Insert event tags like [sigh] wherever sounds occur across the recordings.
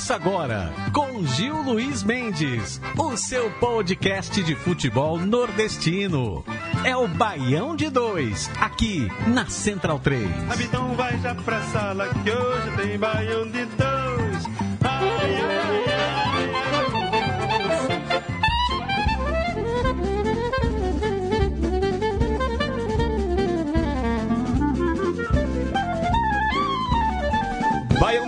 Começa agora com Gil Luiz Mendes, o seu podcast de futebol nordestino. É o Baião de Dois, aqui na Central 3. Então vai já pra sala que hoje tem Baião de Dois.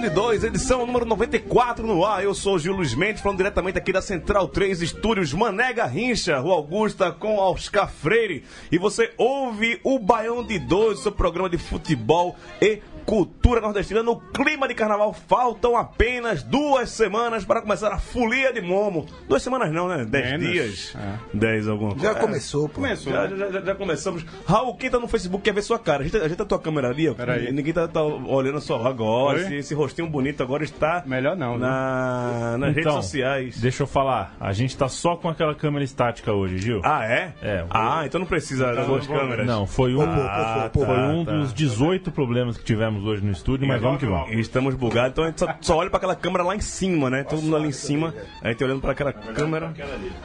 De 2, edição número 94 no ar. Eu sou Gil Luiz Mendes, falando diretamente aqui da Central 3 Estúdios Mané Garrincha, Rua Augusta, com Oscar Freire. E você ouve o Baião de 2, seu programa de futebol e cultura nordestina no clima de carnaval. Faltam apenas duas semanas para começar a folia de Momo. Duas semanas não, né? Dez Menos. dias. É. Dez alguma coisa. Já começou, pô. Começou. Já, já, já- já começamos. Raul, quem tá no Facebook quer ver sua cara. Ajeita, ajeita a tua câmera ali, ó. Peraí. Ninguém tá, tá olhando só agora. Esse, esse rostinho bonito agora está Melhor não, na, nas redes Então, sociais. Deixa eu falar, a gente tá só com aquela câmera estática hoje, Gil. Ah, é? É, Ah, então não precisa das duas câmeras. Não, foi um, Ah, pô, pô, foi tá, um tá. dos 18 problemas que tivemos hoje no estúdio, mas vamos que vamos. Estamos bugados, então a gente só, só olha pra aquela câmera lá em cima, né? Todo mundo ali em cima. A gente olhando pra aquela câmera.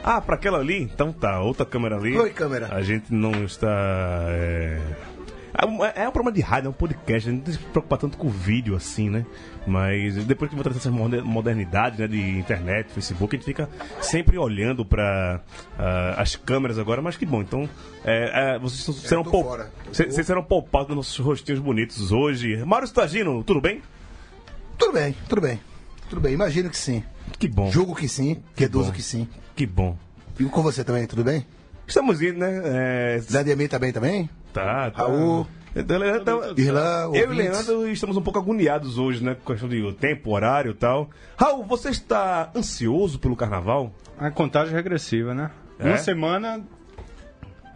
Ah, pra aquela ali? Então tá, outra câmera ali. Oi, câmera. A gente não está. É, é um- é um programa de rádio, é um podcast, a gente não tem que se preocupar tanto com o vídeo assim, né? Mas depois que vou trazer essas moder- modernidades né, de internet, Facebook, a gente fica sempre olhando para as câmeras agora, mas que bom. Então, é, é, vocês serão, pou- vocês serão poupados nos nossos rostinhos bonitos hoje. Mário Stagino, tudo bem? Tudo bem, tudo bem. Tudo bem, imagino que sim. Que bom. Julgo que sim, reduzo bom. que sim. Que bom. E com você também, tudo bem? Estamos indo, né? É, Zé Diamir tá bem também? Tá, tá. Raul. Então, Leandro, tá- Irlan, Eu e. Leandro estamos um pouco agoniados hoje, né? Com questão de tempo, horário e tal. Raul, você está ansioso pelo carnaval? A contagem regressiva, né? É? Uma semana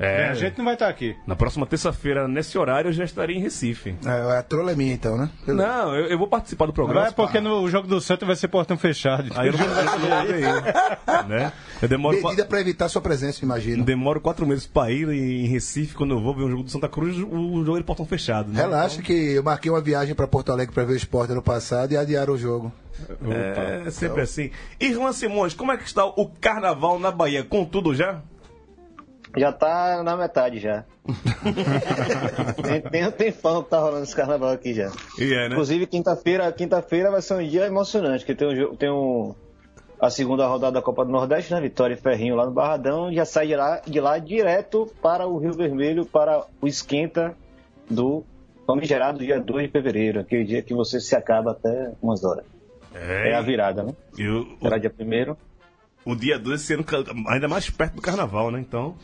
É. a gente não vai estar aqui. Na próxima terça-feira, nesse horário, eu já estarei em Recife. É, a trola é minha então, né? Beleza. Não, eu, eu vou participar do programa. Vai é porque no jogo do Santos vai ser portão fechado. Aí eu não vou aí, [laughs] né? Eu demoro, Medida pra evitar sua presença, imagino. demoro quatro meses pra ir em Recife. Quando eu vou ver um jogo do Santa Cruz, o jogo é de portão fechado. Né? Relaxa que eu marquei uma viagem pra Porto Alegre pra ver o esporte ano passado e adiaram o jogo. É sempre assim. Irlan Simões, como é que está o carnaval na Bahia? Com tudo já? Já tá na metade já. [laughs] tem, tem um tempão que tá rolando esse carnaval aqui já. É, né? Inclusive, quinta-feira quinta-feira vai ser um dia emocionante, porque tem, um, tem um, a segunda rodada da Copa do Nordeste, né? Vitória e Ferrinho lá no Barradão, já sai de lá, de lá direto para o Rio Vermelho, para o esquenta do famigerado dia 2 de fevereiro, aquele dia que você se acaba até umas horas. É, a virada, né? E o, Será dia primeiro. o, o dia 2 sendo ainda mais perto do carnaval, né? Então,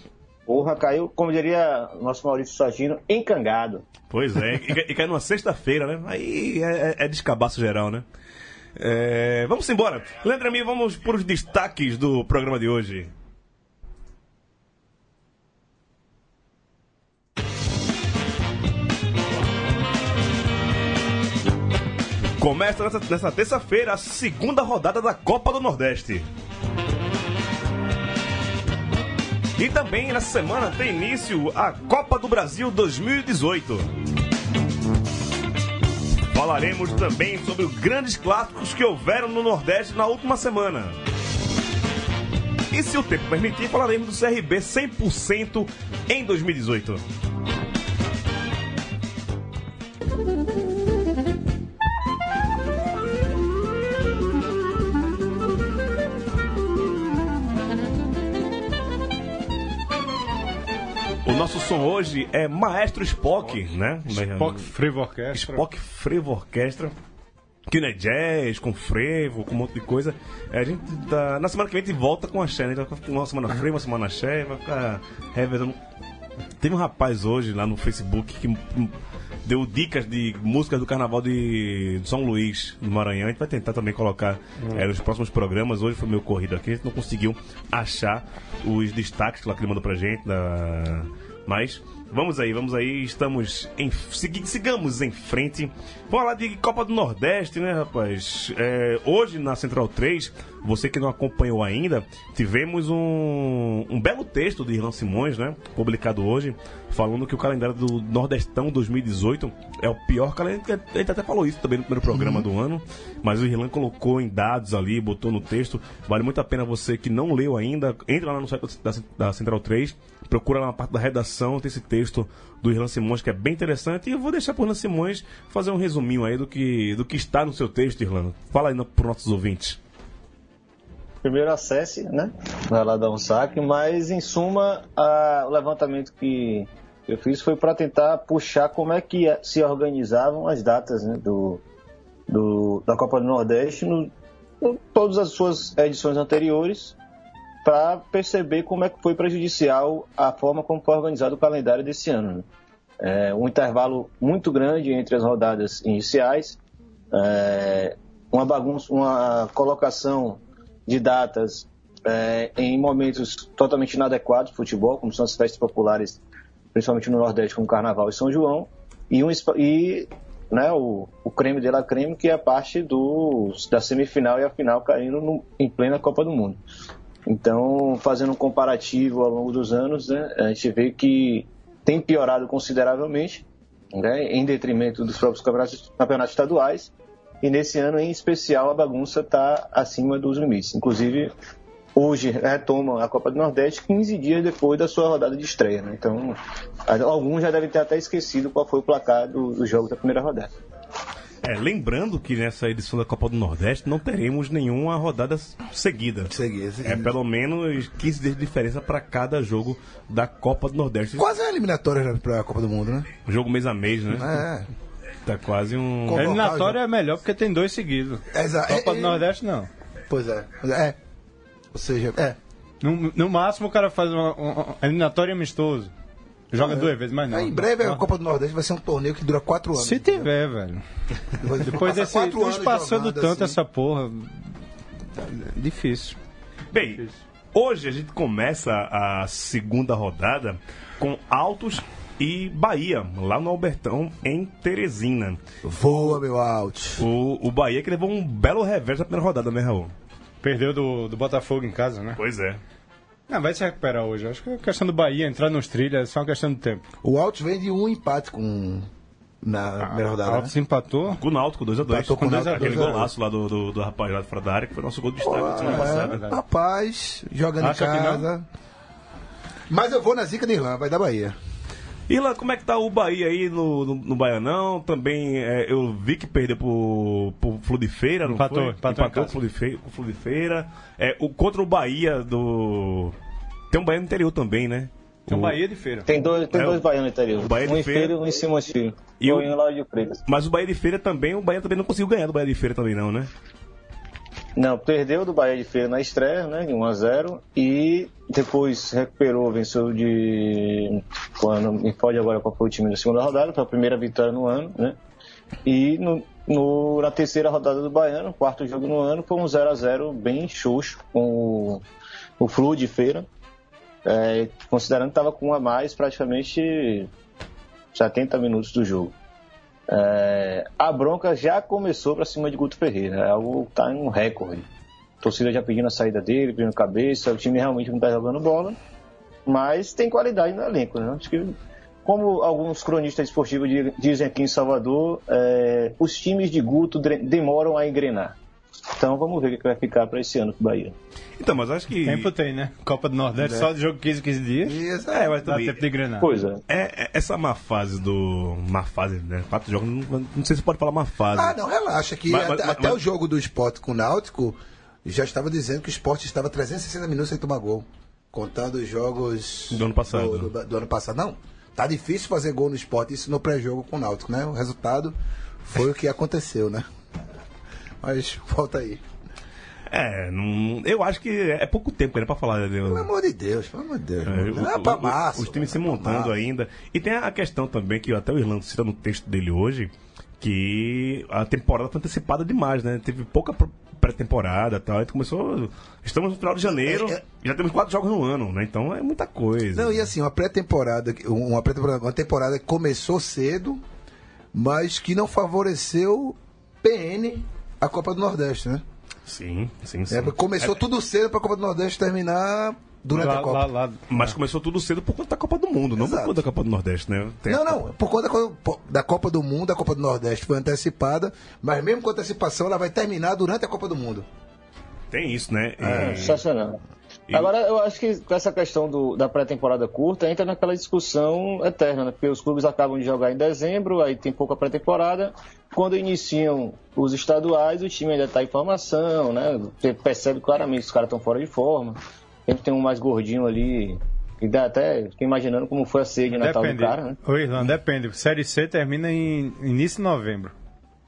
Porra, caiu, como diria nosso Maurício Sagino, encangado. pois é. e, cai- e cai numa sexta-feira, né? Aí é, é, é descabaço geral, né? É, vamos embora. Leandro Amir, vamos por os destaques do programa de hoje. Começa nessa, nessa terça-feira a segunda rodada da Copa do Nordeste. E também nessa semana tem início a Copa do Brasil 2018. Falaremos também sobre os grandes clássicos que houveram no Nordeste na última semana. E se o tempo permitir, falaremos do CRB 100% em 2018. Nosso som hoje é Maestro Spock, né? Spock Frevo Orquestra. Spock Frevo Orquestra. Que não é jazz, com frevo, com um monte de coisa. É, a gente tá, na semana que vem a gente volta com a Xé, né? A gente vai ficar uma semana frevo, uma semana Xé, vai ficar revezando. Teve um rapaz hoje lá no Facebook que hum, deu dicas de músicas do carnaval de São Luís, no Maranhão. A gente vai tentar também colocar é, nos próximos programas. Hoje foi meio corrido aqui, a gente não conseguiu achar os destaques lá que ele mandou pra gente. Da... Mas Vamos aí, vamos aí, estamos em. Sigamos em frente. Vamos falar de Copa do Nordeste, né, rapaz? É, hoje na Central 3, você que não acompanhou ainda, tivemos um, um belo texto de Irlan Simões, né? Publicado hoje, falando que o calendário do Nordestão 2018 é o pior calendário. A gente até falou isso também no primeiro programa do ano, mas o Irlan colocou em dados ali, botou no texto. Vale muito a pena você que não leu ainda, entra lá no site da, da Central 3, procura lá na parte da redação, tem esse texto do Irlan Simões que é bem interessante. E eu vou deixar pro Irlan Simões fazer um resuminho aí do que, do que está no seu texto, Irlan. Fala aí para os nossos ouvintes. Primeiro acesse, né? Vai lá dar um saque, mas em suma, a- o levantamento que eu fiz foi para tentar puxar como é que se organizavam as datas né, do, do- da Copa do Nordeste no, em todas as suas edições anteriores, para perceber como é que foi prejudicial a forma como foi organizado o calendário desse ano. né? É, um intervalo muito grande entre as rodadas iniciais, é, uma bagunça, uma colocação de datas é, em momentos totalmente inadequados do futebol, como são as festas populares, principalmente no Nordeste, como Carnaval e São João, e, um, e né, o, o creme de la creme, que é a parte do, da semifinal e a final caindo no- em plena Copa do Mundo. Então, fazendo um comparativo ao longo dos anos, né, a gente vê que tem piorado consideravelmente, né, em detrimento dos próprios campeonatos, campeonatos estaduais, e nesse ano, em especial, a bagunça está acima dos limites. Inclusive, hoje retoma a Copa do Nordeste 15 dias depois da sua rodada de estreia. né? Então, alguns já devem ter até esquecido qual foi o placar do, do jogo da primeira rodada. É, lembrando que nessa edição da Copa do Nordeste não teremos nenhuma rodada seguida. Seguida, seguida. É pelo menos 15 dias de diferença para cada jogo da Copa do Nordeste. Quase é eliminatória pra Copa do Mundo, né? Jogo mês a mês, né? É. Tá quase um. Com- A eliminatória é melhor porque tem dois seguidos. Exa- Copa é- do é- Nordeste, não. Pois é. É. É. Ou seja, é. No, no máximo o cara faz uma, uma- uma eliminatória amistoso. Joga duas vezes, mas não. Aí, em breve a Copa do Nordeste vai ser um torneio que dura quatro anos. Se tiver, velho. Depois, desse. quatro anos passando tanto assim. essa porra. é Difícil. Bem, hoje a gente começa a segunda rodada com Altos e Bahia, lá no Albertão, em Teresina. Voa, meu out. O, o Bahia que levou um belo revés na primeira rodada, né, Raul? Perdeu do, do Botafogo em casa, né? Pois é. Não, vai se recuperar hoje. Acho que a questão do Bahia entrar nos trilhos é só uma questão de tempo. O Altos vem de um empate com. Na primeira rodada. Altos empatou. Com o Náutico, 2x2. Empatou com o Náutico, Aquele 2 a 2. golaço lá do, do, do rapaz lá de fora da área, que foi nosso gol de destaque semana É, passada. rapaz, jogando Acha em casa. Mas eu vou na zica de Irlanda, vai dar Bahia. Irlan, como é que tá o Bahia aí no, no, no Baianão? Também é, eu vi que perdeu pro, pro Flu de Feira, não Empatou, foi? empatou em com o. Flu de Feira. Com o Flu de Feira. É, o, contra o Bahia do... Tem um Bahia no interior também, né? Tem um Bahia de feira. Tem dois, tem É, dois baianos no interior. o Bahia de um em Feira- Feira e um em Simões Filho. E E o- um em Lauro de Freitas. Mas o Bahia de Feira também, o Bahia também não conseguiu ganhar do Bahia de Feira também não, né? Não, perdeu do Bahia de Feira na estreia, né, de 1 a 0 e depois recuperou, venceu de quando me pode agora qual foi o time da segunda rodada, foi a primeira vitória no ano, né? E no, no- na terceira rodada do Baiano, quarto jogo no ano, foi um 0 a 0 bem xoxo com o, o Flu de Feira, é, considerando que estava com um a mais praticamente 70 minutos do jogo. É, a bronca já começou para cima de Guto Ferreira, é algo que está em um recorde. A torcida já pedindo a saída dele, pedindo cabeça, o time realmente não está jogando bola, mas tem qualidade no elenco, né? Acho que, como alguns cronistas esportivos di- dizem aqui em Salvador, é, os times de Guto demoram a engrenar. Então vamos ver o que vai ficar para esse ano pro Bahia. Então, mas acho que... Tempo tem, né? Copa do Nordeste, só de jogo 15, 15 dias. Isso, É, Dá também... tempo de engrenar. Pois é. É, é, essa má fase do... Má fase, né? Quatro jogos, não, não sei se pode falar má fase. Ah, não, relaxa, que Mas- até, mas- até mas- o jogo do esporte com o Náutico já estava dizendo que o esporte estava 360 minutos sem tomar gol. Contando os jogos Do ano passado. Do, do- do ano passado. Não, tá difícil fazer gol no esporte, isso no pré-jogo com o Náutico, né? O resultado foi o que aconteceu, né? Mas [laughs] volta aí. É, não, eu acho que é pouco tempo ainda pra falar. né? Pelo amor de Deus, pelo amor de Deus. É, o- Não é pra março. Os times se é montando ainda. E tem a questão também, que até o Irlando cita no texto dele hoje, que a temporada foi antecipada demais, né? Teve pouca pré-temporada e tal. A gente começou. Estamos no final de janeiro, É, é- já temos quatro jogos no ano, né? Então é muita coisa. Não, e assim, uma pré-temporada, uma pré-temporada, uma temporada que começou cedo, mas que não favoreceu PN a Copa do Nordeste, né? Sim, sim, sim. É, começou tudo cedo pra Copa do Nordeste terminar durante Lá, a Copa. lá, lá, Mas começou tudo cedo por conta da Copa do Mundo, não por Exato. conta da Copa do Nordeste, né? Tem Não, a- não, por conta da Co- da Copa do Mundo, a Copa do Nordeste foi antecipada, mas mesmo com antecipação ela vai terminar durante a Copa do Mundo. Tem isso, né? É, E- sensacional. E- Agora, eu acho que com essa questão do- da pré-temporada curta, entra naquela discussão eterna, né? Porque os clubes acabam de jogar em dezembro, aí tem pouca pré-temporada. Quando iniciam os estaduais, o time ainda está em formação, né? Você percebe claramente que os caras estão fora de forma. Sempre tem um mais gordinho ali, que dá até, fica imaginando como foi a ceia de Natal Depende. do cara, né? Ô, Irlanda, depende. Série C termina em início de novembro.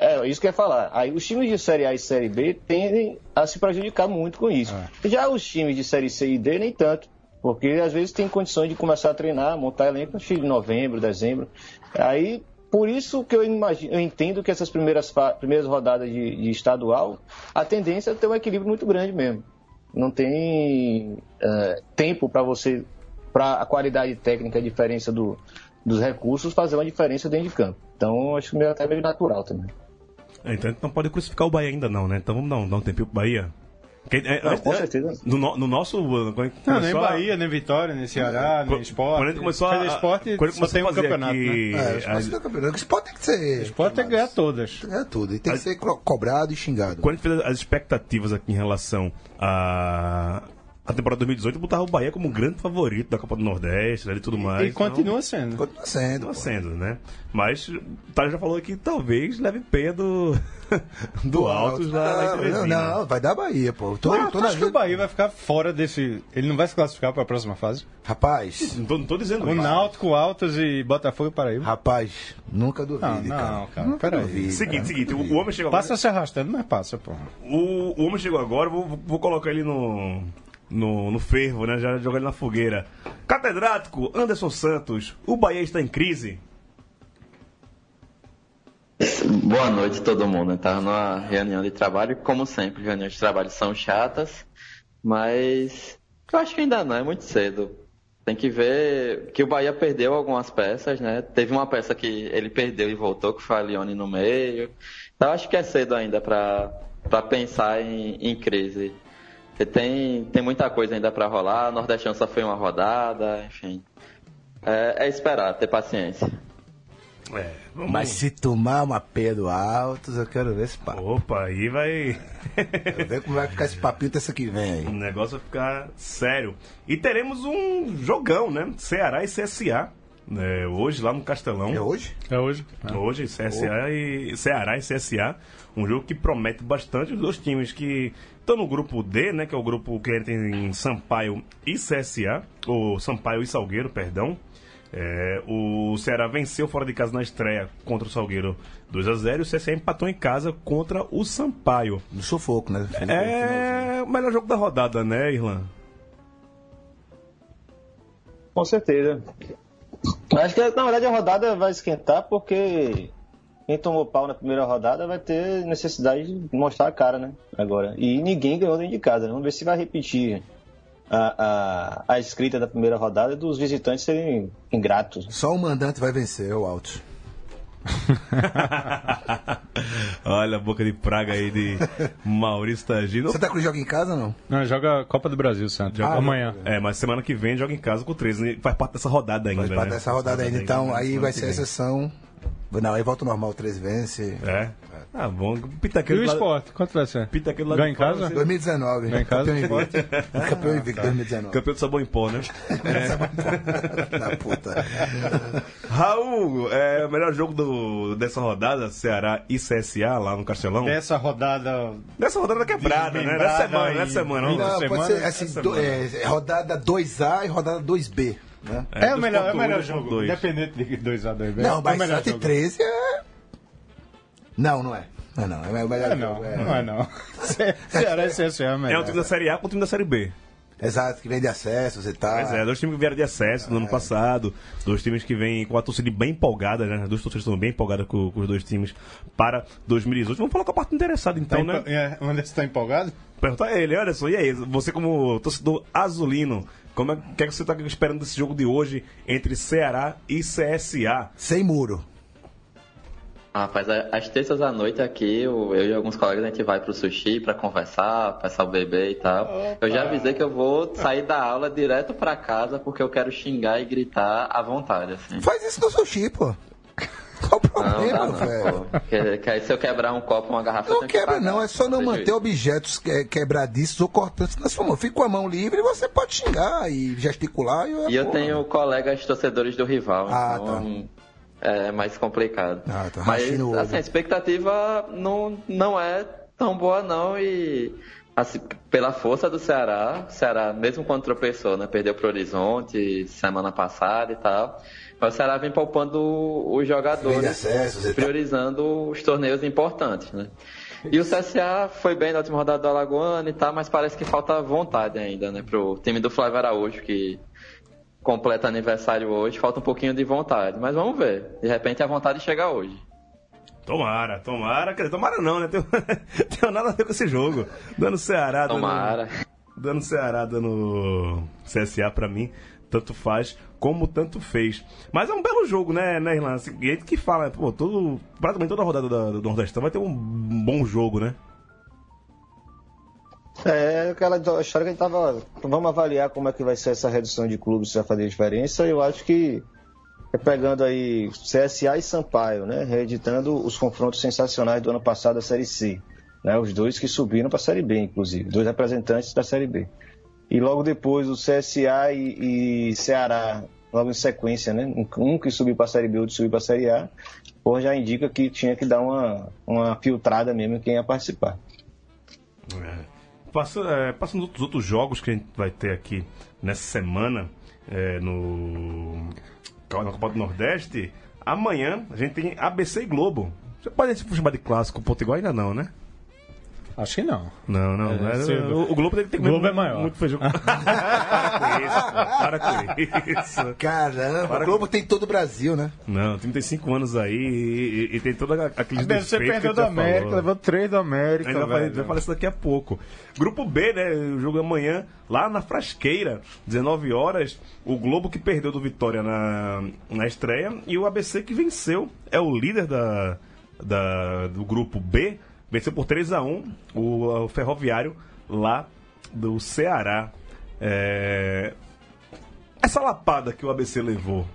É, isso que eu ia falar. Aí os times de Série A e Série B tendem a se prejudicar muito com isso. Já os times de Série C e D, nem tanto. Porque às vezes tem condições de começar a treinar, montar elenco no de novembro, dezembro. Aí, por isso que eu, imagino, eu entendo que essas primeiras, primeiras rodadas de, de estadual, a tendência é ter um equilíbrio muito grande mesmo. Não tem é, tempo para você, para a qualidade técnica, a diferença do, dos recursos, fazer uma diferença dentro de campo. Então, acho que meio, até meio natural também. É, Então a gente não pode crucificar o Bahia ainda não, né? Então vamos dar um, dar um tempinho pro Bahia. Porque, é, Não, antes- com é, certeza. No, no- no nosso... Quando a gente Não, nem começou a- Bahia, nem Vitória, nem Ceará, nem Esporte. Quando a gente começou a... Esporte, quando a gente só começou tem a um campeonato, aqui, né? É, a- campeonato. O esporte tem que ser. Esporte tem que ganhar todas. É tudo. E tem que ser cobrado e xingado. Quando a gente fez as expectativas aqui em relação a... A temporada 2018 botava o Bahia como um grande favorito da Copa do Nordeste né, e tudo mais. E continua sendo. Continua sendo. Continua pô. sendo, né? Mas o Thales já falou que talvez leve pé [laughs] do, do Altos lá na não, não, não, vai dar Bahia, pô. Tô, tô na acho que o Bahia vai ficar fora desse. Ele não vai se classificar para a próxima fase. Rapaz, Não tô, não tô dizendo O isso. Náutico, Altos e Botafogo e Paraíba. rapaz, nunca Não, duvide, não, cara. cara, Nunca peraí. duvide. Seguinte, cara. seguinte, o, o homem chegou agora. Passa se arrastando, mas passa, porra. O, o homem chegou agora, vou- vou colocar ele no, no, no fervo, né? Já jogar ele na fogueira. Catedrático Anderson Santos, o Bahia está em crise? Boa noite todo mundo. Eu tava numa reunião de trabalho, como sempre, reuniões de trabalho são chatas, mas eu acho que ainda não, é muito cedo. Tem que ver que o Bahia perdeu algumas peças, né? Teve uma peça que ele perdeu e voltou, que foi a Lione no meio. Então acho que é cedo ainda para pensar em, em crise. Porque tem, tem muita coisa ainda para rolar, Nordestão só foi uma rodada, enfim. É, é esperar, ter paciência. É, vamos... Mas se tomar uma P do Altos, eu quero ver esse papo. Opa, aí vai... Quero ver como vai ficar esse papinho terça que vem aí. o negócio vai ficar sério. E teremos um jogão, né? Ceará e CSA. Né? hoje lá no Castelão. É hoje? É hoje. Hoje, CSA e Ceará e CSA, um jogo que promete bastante os dois times que estão no grupo D, né, que é o grupo que tem Sampaio e CSA, ou Sampaio e Salgueiro, perdão. É, o Ceará venceu fora de casa na estreia contra o Salgueiro 2 a 0 e o CSA empatou em casa contra o Sampaio. No sufoco, né? É o melhor jogo da rodada, né, Irlan? Com certeza. Acho que, na verdade, a rodada vai esquentar porque quem tomou pau na primeira rodada vai ter necessidade de mostrar a cara, né? Agora. E ninguém ganhou dentro de casa. né? Vamos ver se vai repetir a, a, a escrita da primeira rodada dos visitantes serem ingratos. Só o mandante vai vencer, o Altos. [laughs] Olha a boca de praga aí de Maurício Tagino. Santa Cruz joga em casa ou não? Não, joga Copa do Brasil, Santos. Joga Ah, amanhã. É, mas semana que vem joga em casa com o 13. né? Faz parte dessa rodada ainda. Faz parte né? dessa rodada ainda, então aí vai ser a exceção. Não, aí volta ao normal, 13 vence. É? Ah, bom. E Pitaqueiro o do lado- esporte? Quanto vai ser? Pitaqueiro lá Ganha em casa? você- 2019. Vem em casa, [laughs] campeão invicto. Campeão invicto 2019. Campeão de sabão em pó, né? [laughs] Da puta. Raul, é o melhor jogo do, dessa rodada, Ceará e CSA lá no Castelão. Essa rodada. Nessa rodada quebrada, né? Nessa semana, e- nessa semana. Não, não. Semana- pode ser assim, essa do- é, rodada 2A e rodada 2B. Né? É, o dos melhor, é o melhor jogo. dois. Independente de 2x2. Não, é o mas melhor 7 e jogo. 13 é. Não, não é. Não, é não. É o melhor É não, jogo. é. não é não. Ce- Ceará e CSA é É o melhor. time da Série A com o time da Série B. Exato, que vem de acessos e tal. Pois é, dois times que vieram de acesso no ano passado, dois times que vêm com a torcida bem empolgada, né? As duas torcidas estão bem empolgadas com, com os dois times para 2018. Vamos falar com a parte interessada então, Tá né? empo- é, o Anderson tá empolgado? Perguntar a ele, Anderson, e aí, você como torcedor azulino, como é o que, é que você está esperando desse jogo de hoje entre Ceará e CSA? Sem muro. Ah, Rapaz, a- às terças à noite aqui, eu, eu e alguns colegas, a gente vai pro sushi pra conversar, passar o bebê e tal. Eu já avisei que eu vou sair da aula direto pra casa porque eu quero xingar e gritar à vontade, assim. Faz isso no sushi, pô. Qual o Não, problema, dá não, velho? Que, que aí se eu quebrar um copo, uma garrafa, Não que quebra, pagar. não. É só não manter objetos que- quebradiços ou cortantes na sua mão. Fica com a mão livre e você pode xingar e gesticular. E, E eu tenho colegas torcedores do rival, Ah, então é mais complicado. Ah, tá. Mas assim, a expectativa não, não é tão boa não e assim, pela força do Ceará, o Ceará mesmo quando tropeçou, né, perdeu pro Horizonte semana passada e tal, mas o Ceará vem poupando os jogadores e tal. priorizando os torneios importantes, né? E o CSA foi bem na última rodada do Alagoano e tal, mas parece que falta vontade ainda, né? Pro time do Flávio Araújo, que completa aniversário hoje, falta um pouquinho de vontade. Mas vamos ver. De repente a vontade chega hoje. Tomara, tomara, quer dizer, tomara não, né? [laughs] Tem, tem nada a ver com esse jogo. Dando Ceará, dando- Tomara. dando Ceará, dando CSA pra mim, tanto faz como tanto fez. Mas é um belo jogo, né, né Irlanda? Assim, e aí que fala, pô, todo, praticamente toda a rodada da- do Nordestão vai ter um bom jogo, né? É aquela história que a gente tava. Vamos avaliar como é que vai ser essa redução de clubes, se vai fazer diferença. Eu acho que é pegando aí CSA e Sampaio, né? Reeditando os confrontos sensacionais do ano passado da Série C. Né? Os dois que subiram para a Série B, inclusive. Dois representantes da Série B. E logo depois o CSA e, e Ceará, logo em sequência, né? Um que subiu para a Série B, outro subiu para a Série A. Pô, já indica que tinha que dar uma, uma filtrada mesmo em quem ia participar. Passa, é, passando os outros jogos que a gente vai ter aqui nessa semana é, no na Copa do Nordeste, amanhã a gente tem ABC e Globo. Você pode chamar de clássico Potiguar ainda não, né? Acho que não. Não, não. É, se- o, o Globo tem que ter o Globo muito, é maior. Muito feijão. [laughs] para com isso, para com isso. Caramba, Para o Globo tem todo o Brasil, né? Não, 35 anos aí e, e- e tem toda aquele Deve ser despeito que perdeu a do América, falou. levou três do América. Ainda vai, vai falar isso daqui a pouco. Grupo B, né? O jogo é amanhã, lá na Frasqueira, 19 horas. O Globo que perdeu do Vitória na, na estreia e o ABC que venceu. É o líder da, da, do grupo B. Venceu por 3 a 1 o, o Ferroviário lá do Ceará. É, Essa lapada que o ABC levou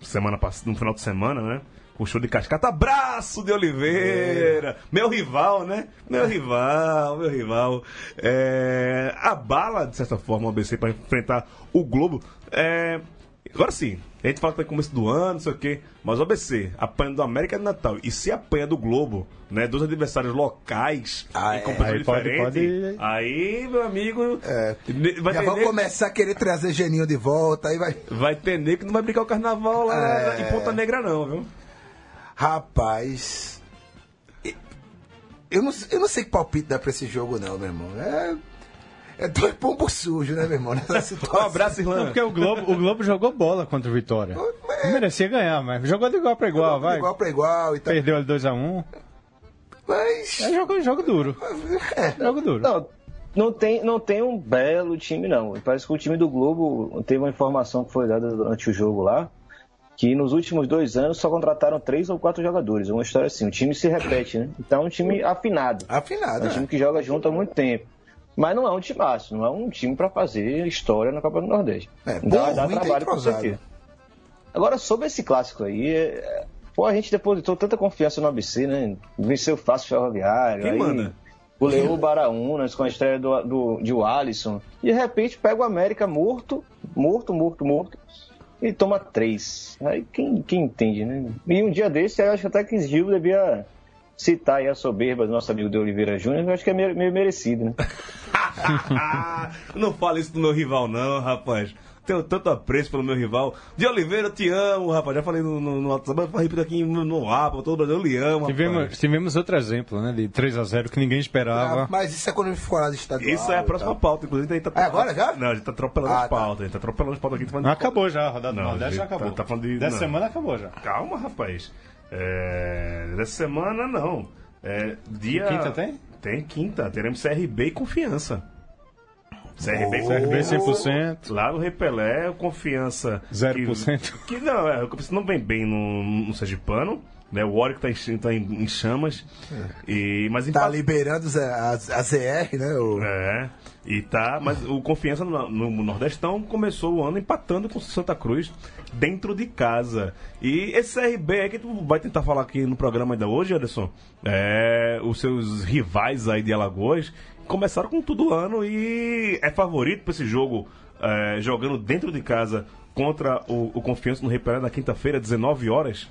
semana passada, no final de semana, né? O show de cascata, abraço de Oliveira, meu rival, né? Meu rival, meu rival. É, a bala, de certa forma, o ABC para enfrentar o Globo. É, agora sim, a gente fala que tá no começo do ano, não sei o quê, mas o ABC apanha do América de Natal e se apanha do Globo, né? Dois adversários locais Ah, em é. competição Aí pode- diferente. pode- Aí, meu amigo, É. ne- vai Já vão nego- começar a querer trazer Geninho de volta, aí vai. Vai ter nego que não vai brincar o carnaval lá É. em Ponta Negra, não, viu? Rapaz. Eu não, eu não sei que palpite dá pra esse jogo, não, meu irmão. É. É dois pombos sujos, né, meu irmão? Nessa [laughs] Um abraço, Não, Irlanda. porque o Globo, o Globo jogou bola contra o Vitória. É. Merecia ganhar, mas jogou de igual pra igual, De vai. igual pra igual e tal. Perdeu ali 2x1. Mas. É jogo, jogo duro. É. Jogo duro. Não, não tem, não tem um belo time, não. Parece que o time do Globo teve uma informação que foi dada durante o jogo lá, que nos últimos dois anos só contrataram três ou quatro jogadores. Uma história assim, o time se repete, né? Então é um time afinado. Afinado, É um time que joga junto há muito tempo. Mas não é um timaço, não é um time pra fazer história na Copa do Nordeste. É, bom, dá, trabalho com certeza. Agora, sobre esse clássico aí, é- pô, a gente depositou tanta confiança no ABC, né? Venceu fácil Ferroviário. Quem aí manda? O Baraunas com a estreia do, do, de Alisson. E de repente pega o América morto, morto, morto, morto. E toma três. Aí quem, quem entende, né? E um dia desse, eu acho até que Gil devia citar aí a soberba do nosso amigo de Oliveira Júnior, eu acho que é meio, meio merecido, né? [laughs] não fala isso do meu rival, não, rapaz. tenho tanto apreço pelo meu rival. De Oliveira, eu te amo, rapaz. Já falei no, no, no WhatsApp, mas repito aqui no, no APA, todo mundo, eu lhe amo, Tivemos, rapaz. tivemos outro exemplo, né? De 3x0 que ninguém esperava. Ah, mas isso é quando for lá do estadual. Isso é a próxima pauta, inclusive. A gente tá É agora já? Não, a gente tá atropelando Ah, as tá. pautas. A gente tá atropelando as pautas aqui. tá falando de- Acabou já, a rodada Não, Nordeste já tá- acabou. tá falando de- Dessa não. semana acabou já. Calma, rapaz. É, Dessa semana, não. É, dia... Quinta tem? Tem quinta. Teremos CRB e Confiança. CRB e CRB 100%. Lá no Repelé, Confiança... 0%. Que, que não, é, não vem bem no, no Sergipano. Né? O Warwick tá em, tá em, em chamas. E, mas Tá liberando as- a, ZR, né? O... É, e tá, mas o Confiança no, no Nordestão começou o ano empatando com o Santa Cruz dentro de casa. E esse CRB aí que tu vai tentar falar aqui no programa ainda hoje, Anderson, é, os seus rivais aí de Alagoas começaram com tudo ano e é favorito para esse jogo é, jogando dentro de casa contra o, o Confiança no Repelé na quinta-feira, 19 horas.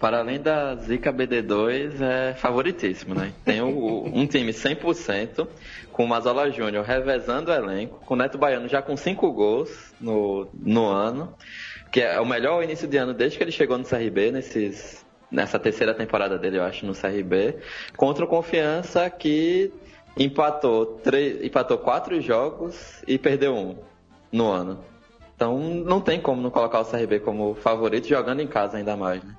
Para além da Zika BD2, é favoritíssimo, né? Tem o- um time 100%, com o Mazola Júnior revezando o elenco, com o Neto Baiano já com 5 gols no, no ano, que é o melhor início de ano desde que ele chegou no CRB, nesses, nessa terceira temporada dele, eu acho, no CRB, contra o Confiança, que empatou, três, empatou quatro jogos e perdeu um no ano. Então não tem como não colocar o CRB como favorito, jogando em casa ainda mais, né?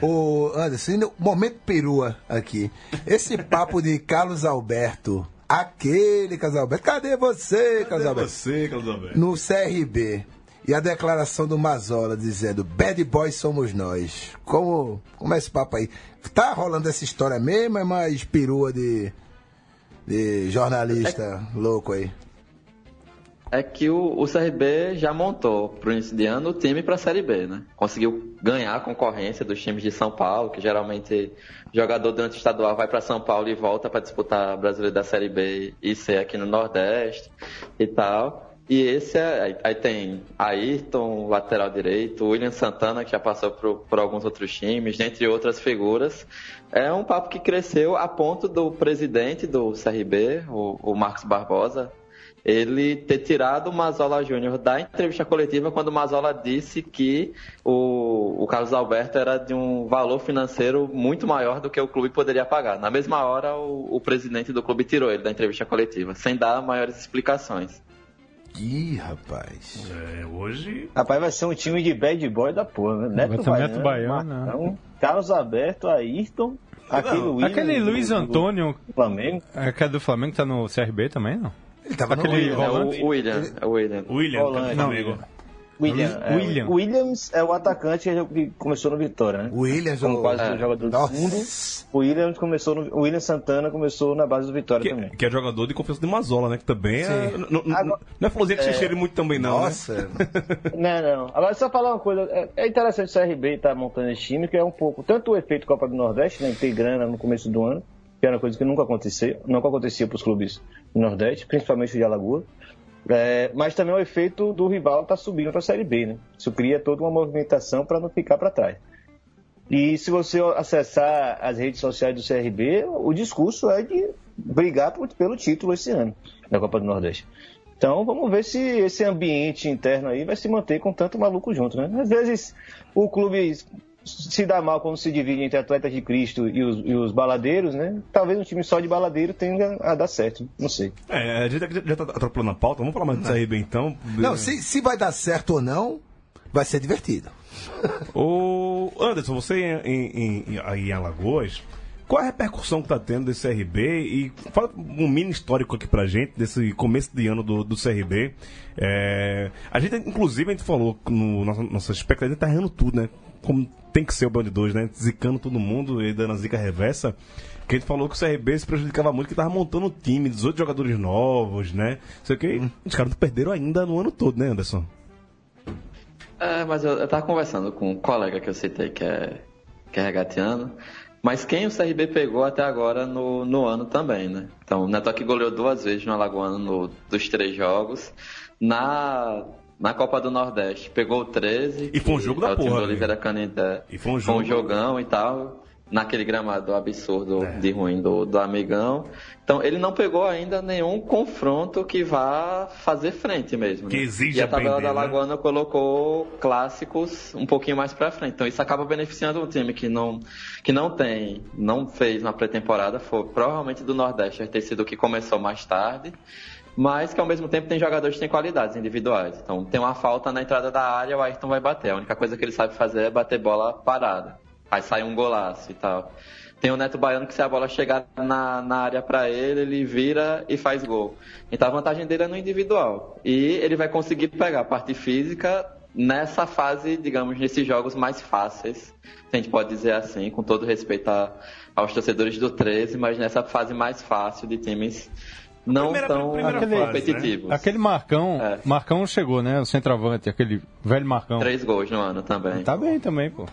Ô, Anderson, momento perua aqui. Esse papo de Carlos Alberto, aquele Carlos Alberto, cadê você, Carlos Alberto? você, Carlos Alberto? No CRB. E a declaração do Mazola dizendo, bad boys somos nós. Como, como é esse papo aí? Tá rolando essa história mesmo, é mais perua de, de jornalista louco aí? É que o, o CRB já montou pro início de ano o time para a Série B, né? Conseguiu ganhar a concorrência dos times de São Paulo, que geralmente jogador durante o estadual vai para São Paulo e volta para disputar a Brasileiro da Série B e ser aqui no Nordeste e tal. E esse é, aí tem Ayrton, lateral direito, William Santana, que já passou por, por alguns outros times, dentre outras figuras. É um papo que cresceu a ponto do presidente do CRB, o, o Marcos Barbosa, ele ter tirado o Mazola Júnior da entrevista coletiva quando o Mazola disse que o, o Carlos Alberto era de um valor financeiro muito maior do que o clube poderia pagar. Na mesma hora, o, o presidente do clube tirou ele da entrevista coletiva, sem dar maiores explicações. Ih, rapaz. É, hoje Rapaz, vai ser um time de bad boy da porra, né? Vai ter Neto Baiano, né? Marcão, Carlos Alberto, Ayrton, aquele William Aquele do- Luiz do- Antônio, do Flamengo. é, que é do Flamengo, tá no CRB também, não? Ele tava Aquele- no... É Volante? o William, é o William. William, Holanda. não, amigo. William. é, William. Williams é o atacante que começou no Vitória, né? Williams, Como o... quase É. jogador do mundo. O Williams começou no, o William Santana começou na base do Vitória também. Que, que é jogador de confiança de Mazola, né? Que também é. Agora- não é florzinha que se cheire muito também, não. né? Nossa. [laughs] Não, não. Agora, só falar uma coisa. É, é interessante o CRB estar montando esse time, que é um pouco. Tanto o efeito Copa do Nordeste, né? Ter grana no começo do ano, que era uma coisa que nunca acontecia, nunca acontecia para os clubes Nordeste, principalmente o de Alagoas. É, mas também o efeito do rival estar subindo para a Série B, né? Isso cria toda uma movimentação para não ficar para trás. E se você acessar as redes sociais do CRB, o discurso é de brigar por- pelo título esse ano da Copa do Nordeste. Então vamos ver se esse ambiente interno aí vai se manter com tanto maluco junto, né? Às vezes o clube se dá mal quando se divide entre atletas de Cristo e os, e os baladeiros, né? Talvez um time só de baladeiro tenha a dar certo, não sei. É, a gente já, já tá atropelando a pauta. Vamos falar mais do CRB então. Não, se, se vai dar certo ou não, vai ser divertido. [laughs] Ô, Anderson, você em, em, em, aí em Alagoas, qual é a repercussão que tá tendo desse CRB? E fala um mini histórico aqui pra gente, desse começo de ano do, do CRB. É, a gente, inclusive, a gente falou no nossa, nossa expectativa, tá errando tudo, né? Como tem que ser o Band 2, né? Zicando todo mundo e dando a zica reversa. Que a gente falou que o CRB se prejudicava muito, que tava montando um time, 18 jogadores novos, né? Sei o que. Os caras não perderam ainda no ano todo, né, Anderson? É, mas eu, eu tava conversando com um colega que eu citei que é, que é regatiano. Mas quem o CRB pegou até agora no, no ano também, né? Então, o Neto aqui goleou duas vezes no Alagoano no, dos três jogos. Na, na Copa do Nordeste, pegou 13. E foi um jogo da é o time porra, do Oliveira Canindé. E foi um Foi jogo- um jogão e tal. naquele gramado absurdo de ruim do, do amigão. Então ele não pegou ainda nenhum confronto que vá fazer frente mesmo. Que né? exija E a tabela aprender, da né? Lagoana colocou clássicos um pouquinho mais pra frente. Então isso acaba beneficiando um time que não, que não tem, não fez na pré-temporada, foi provavelmente do Nordeste, vai ter sido o que começou mais tarde. Mas que ao mesmo tempo tem jogadores que têm qualidades individuais. Então tem uma falta na entrada da área, o Ayrton vai bater. A única coisa que ele sabe fazer é bater bola parada. Aí sai um golaço e tal. Tem o Neto Baiano que se a bola chegar na, na área para ele, ele vira e faz gol. Então a vantagem dele é no individual. E ele vai conseguir pegar a parte física nessa fase, digamos, nesses jogos mais fáceis, se a gente pode dizer assim, com todo respeito a- aos torcedores do 13, mas nessa fase mais fácil de times não Primeira- tão primeira fase, né? competitivos. Aquele Marcão, É. Marcão chegou, né? O centroavante, aquele velho Marcão. Três gols no ano também. Tá bem também, pô.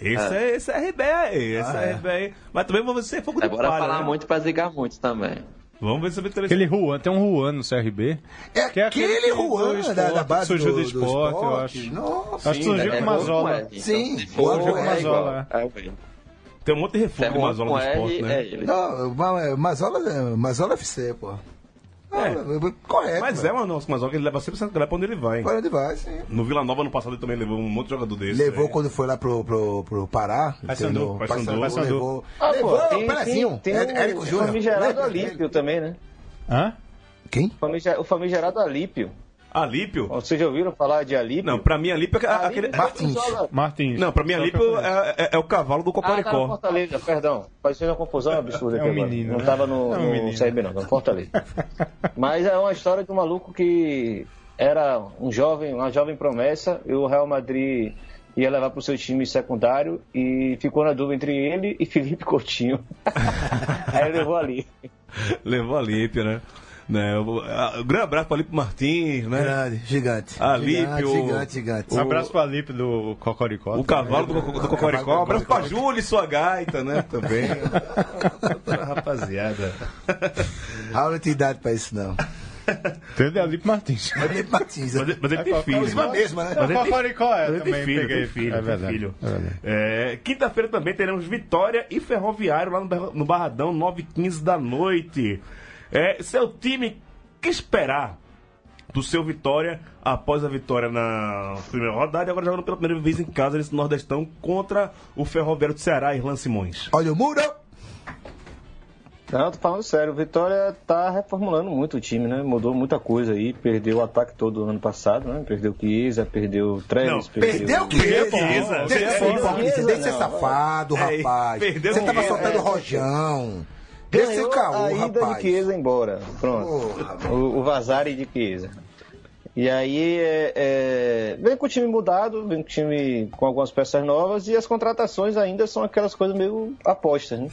Esse é, esse é RB aí, esse é RB aí. Mas também vamos ver se é fogo É de palha, falar né? muito pra zigar muito também. Vamos ver se a Vitória... Aquele Juan, tem um Juan no CRB. É Que é aquele aquele que- Juan do da, da esporte, base surgiu do, do do esporte, eu esporte. acho. Nossa. Acho que surgiu é com Mazola. R, então, Sim, surgiu com é Mazola, igual. É o R. Tem um monte de é de Juan Mazola no esporte, né? é ele. Não, Ma- Mazola, Mazola FC, pô. Ah, Correto. Mas mano. é, mano, o Mazola que ele leva sempre essa galera pra onde ele vai. Para onde vai, sim. No Vila Nova, no passado, ele também levou um monte de jogador desse. Levou né? quando foi lá pro, pro, pro Pará. Paysandu, Paysandu. Levou, Ah, levou pô, tem, o Pelezinho. tem, tem Érico o Júnior. famigerado? Alípio também, né? Hã? Quem? O famigerado Alípio. Alípio? Vocês já ouviram falar de Alípio? Não, pra mim, Alípio é Alípio aquele... é Martins. Martins. Não, pra mim, Alípio é, é- é o cavalo do Ah, tá Cocoricó. Fortaleza, perdão. Parecendo uma confusão absurda É aqui um agora. menino, Não né? tava no, É um no. CRB não, no Fortaleza. [laughs] Mas é uma história de um maluco que era um jovem, uma jovem promessa, e o Real Madrid ia levar pro seu time secundário e ficou na dúvida entre ele e [laughs] Felipe Coutinho. [laughs] Aí levou ali. Levou Alípio, né? Né? O, a- o grande abraço pro Alípio Martins, né? Grande, gigante. Alípio. Gigante, gigante, gigante. Um abraço pro Alipe do Cocoricó. O cavalo do, do Cocoricó. Um abraço pra Júlia e sua gaita, né? Também. [laughs] Rapaziada. Raul não tem idade pra isso, não. Teve Alipe Martins. Mas Felipe Martins. Mas, mas ele tem É filho. a mesma, né? Mas ele tem- Cocoricó, é, Mas ele tem também filho, peguei. tem filho, é tem verdade. filho. É. É, Quinta-feira também teremos Vitória e Ferroviário lá no, no Barradão, 9h15 da noite. É, seu time, o que esperar do seu Vitória após a vitória na primeira rodada e agora jogando pela primeira vez em casa nesse Nordestão contra o Ferroviário do Ceará, Irlan Simões? Olha o muro. Não, tô falando sério, o Vitória tá reformulando muito o time, né? Mudou muita coisa aí, perdeu o ataque todo ano passado, né? Perdeu o Chiesa, perdeu Não, Perdeu. Chiesa. Deixa de ser safado, É, rapaz. perdeu Você o tava soltando rojão. Ganhou caô, a ida rapaz. de Chiesa embora. Pronto. O, o Vazari de Chiesa. E aí é, é, vem com o time mudado, vem com o time com algumas peças novas e as contratações ainda são aquelas coisas meio apostas, né?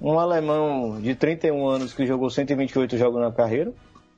Um alemão de 31 anos que jogou 128 jogos na carreira.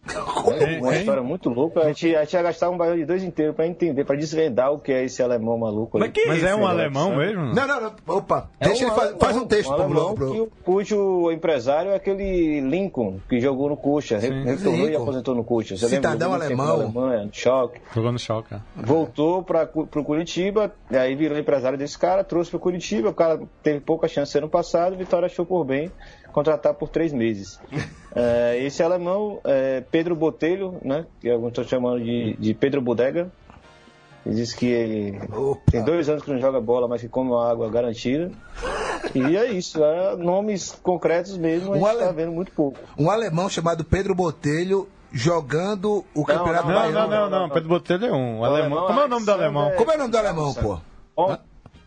Hein, Uma história muito louca. A gente, a gente ia gastar um baião de dois inteiro pra entender, pra desvendar o que é esse alemão maluco. Mas que Mas é um alemão Alex? mesmo? Não, não, não. Opa, É deixa um ele faz, alemão, faz um texto um pro alemão pro- que- cujo empresário é aquele Lincoln, que jogou no Coxa, re- retornou e aposentou no Coxa. Você Cidadão lembra? Alemão. Alemanha, no choque. Jogou no choque. é. Voltou para o Curitiba, e aí virou empresário desse cara, trouxe para Curitiba. O cara teve pouca chance ano passado, Vitória achou por bem contratar por três meses. [laughs] É, esse alemão, é, Pedro Botelho, né, que alguns estão chamando de, de Pedro Bodega, ele diz que ele Opa. tem dois anos que não joga bola, mas que come uma água garantida. E é isso, é, nomes concretos mesmo, a Um gente ale- está vendo muito pouco. Um alemão chamado Pedro Botelho jogando o Campeonato não, Não, Baiano. não, não, não. Pedro Botelho é um. alemão. Como é o nome do alemão? Como é o nome do alemão, pô? Bom,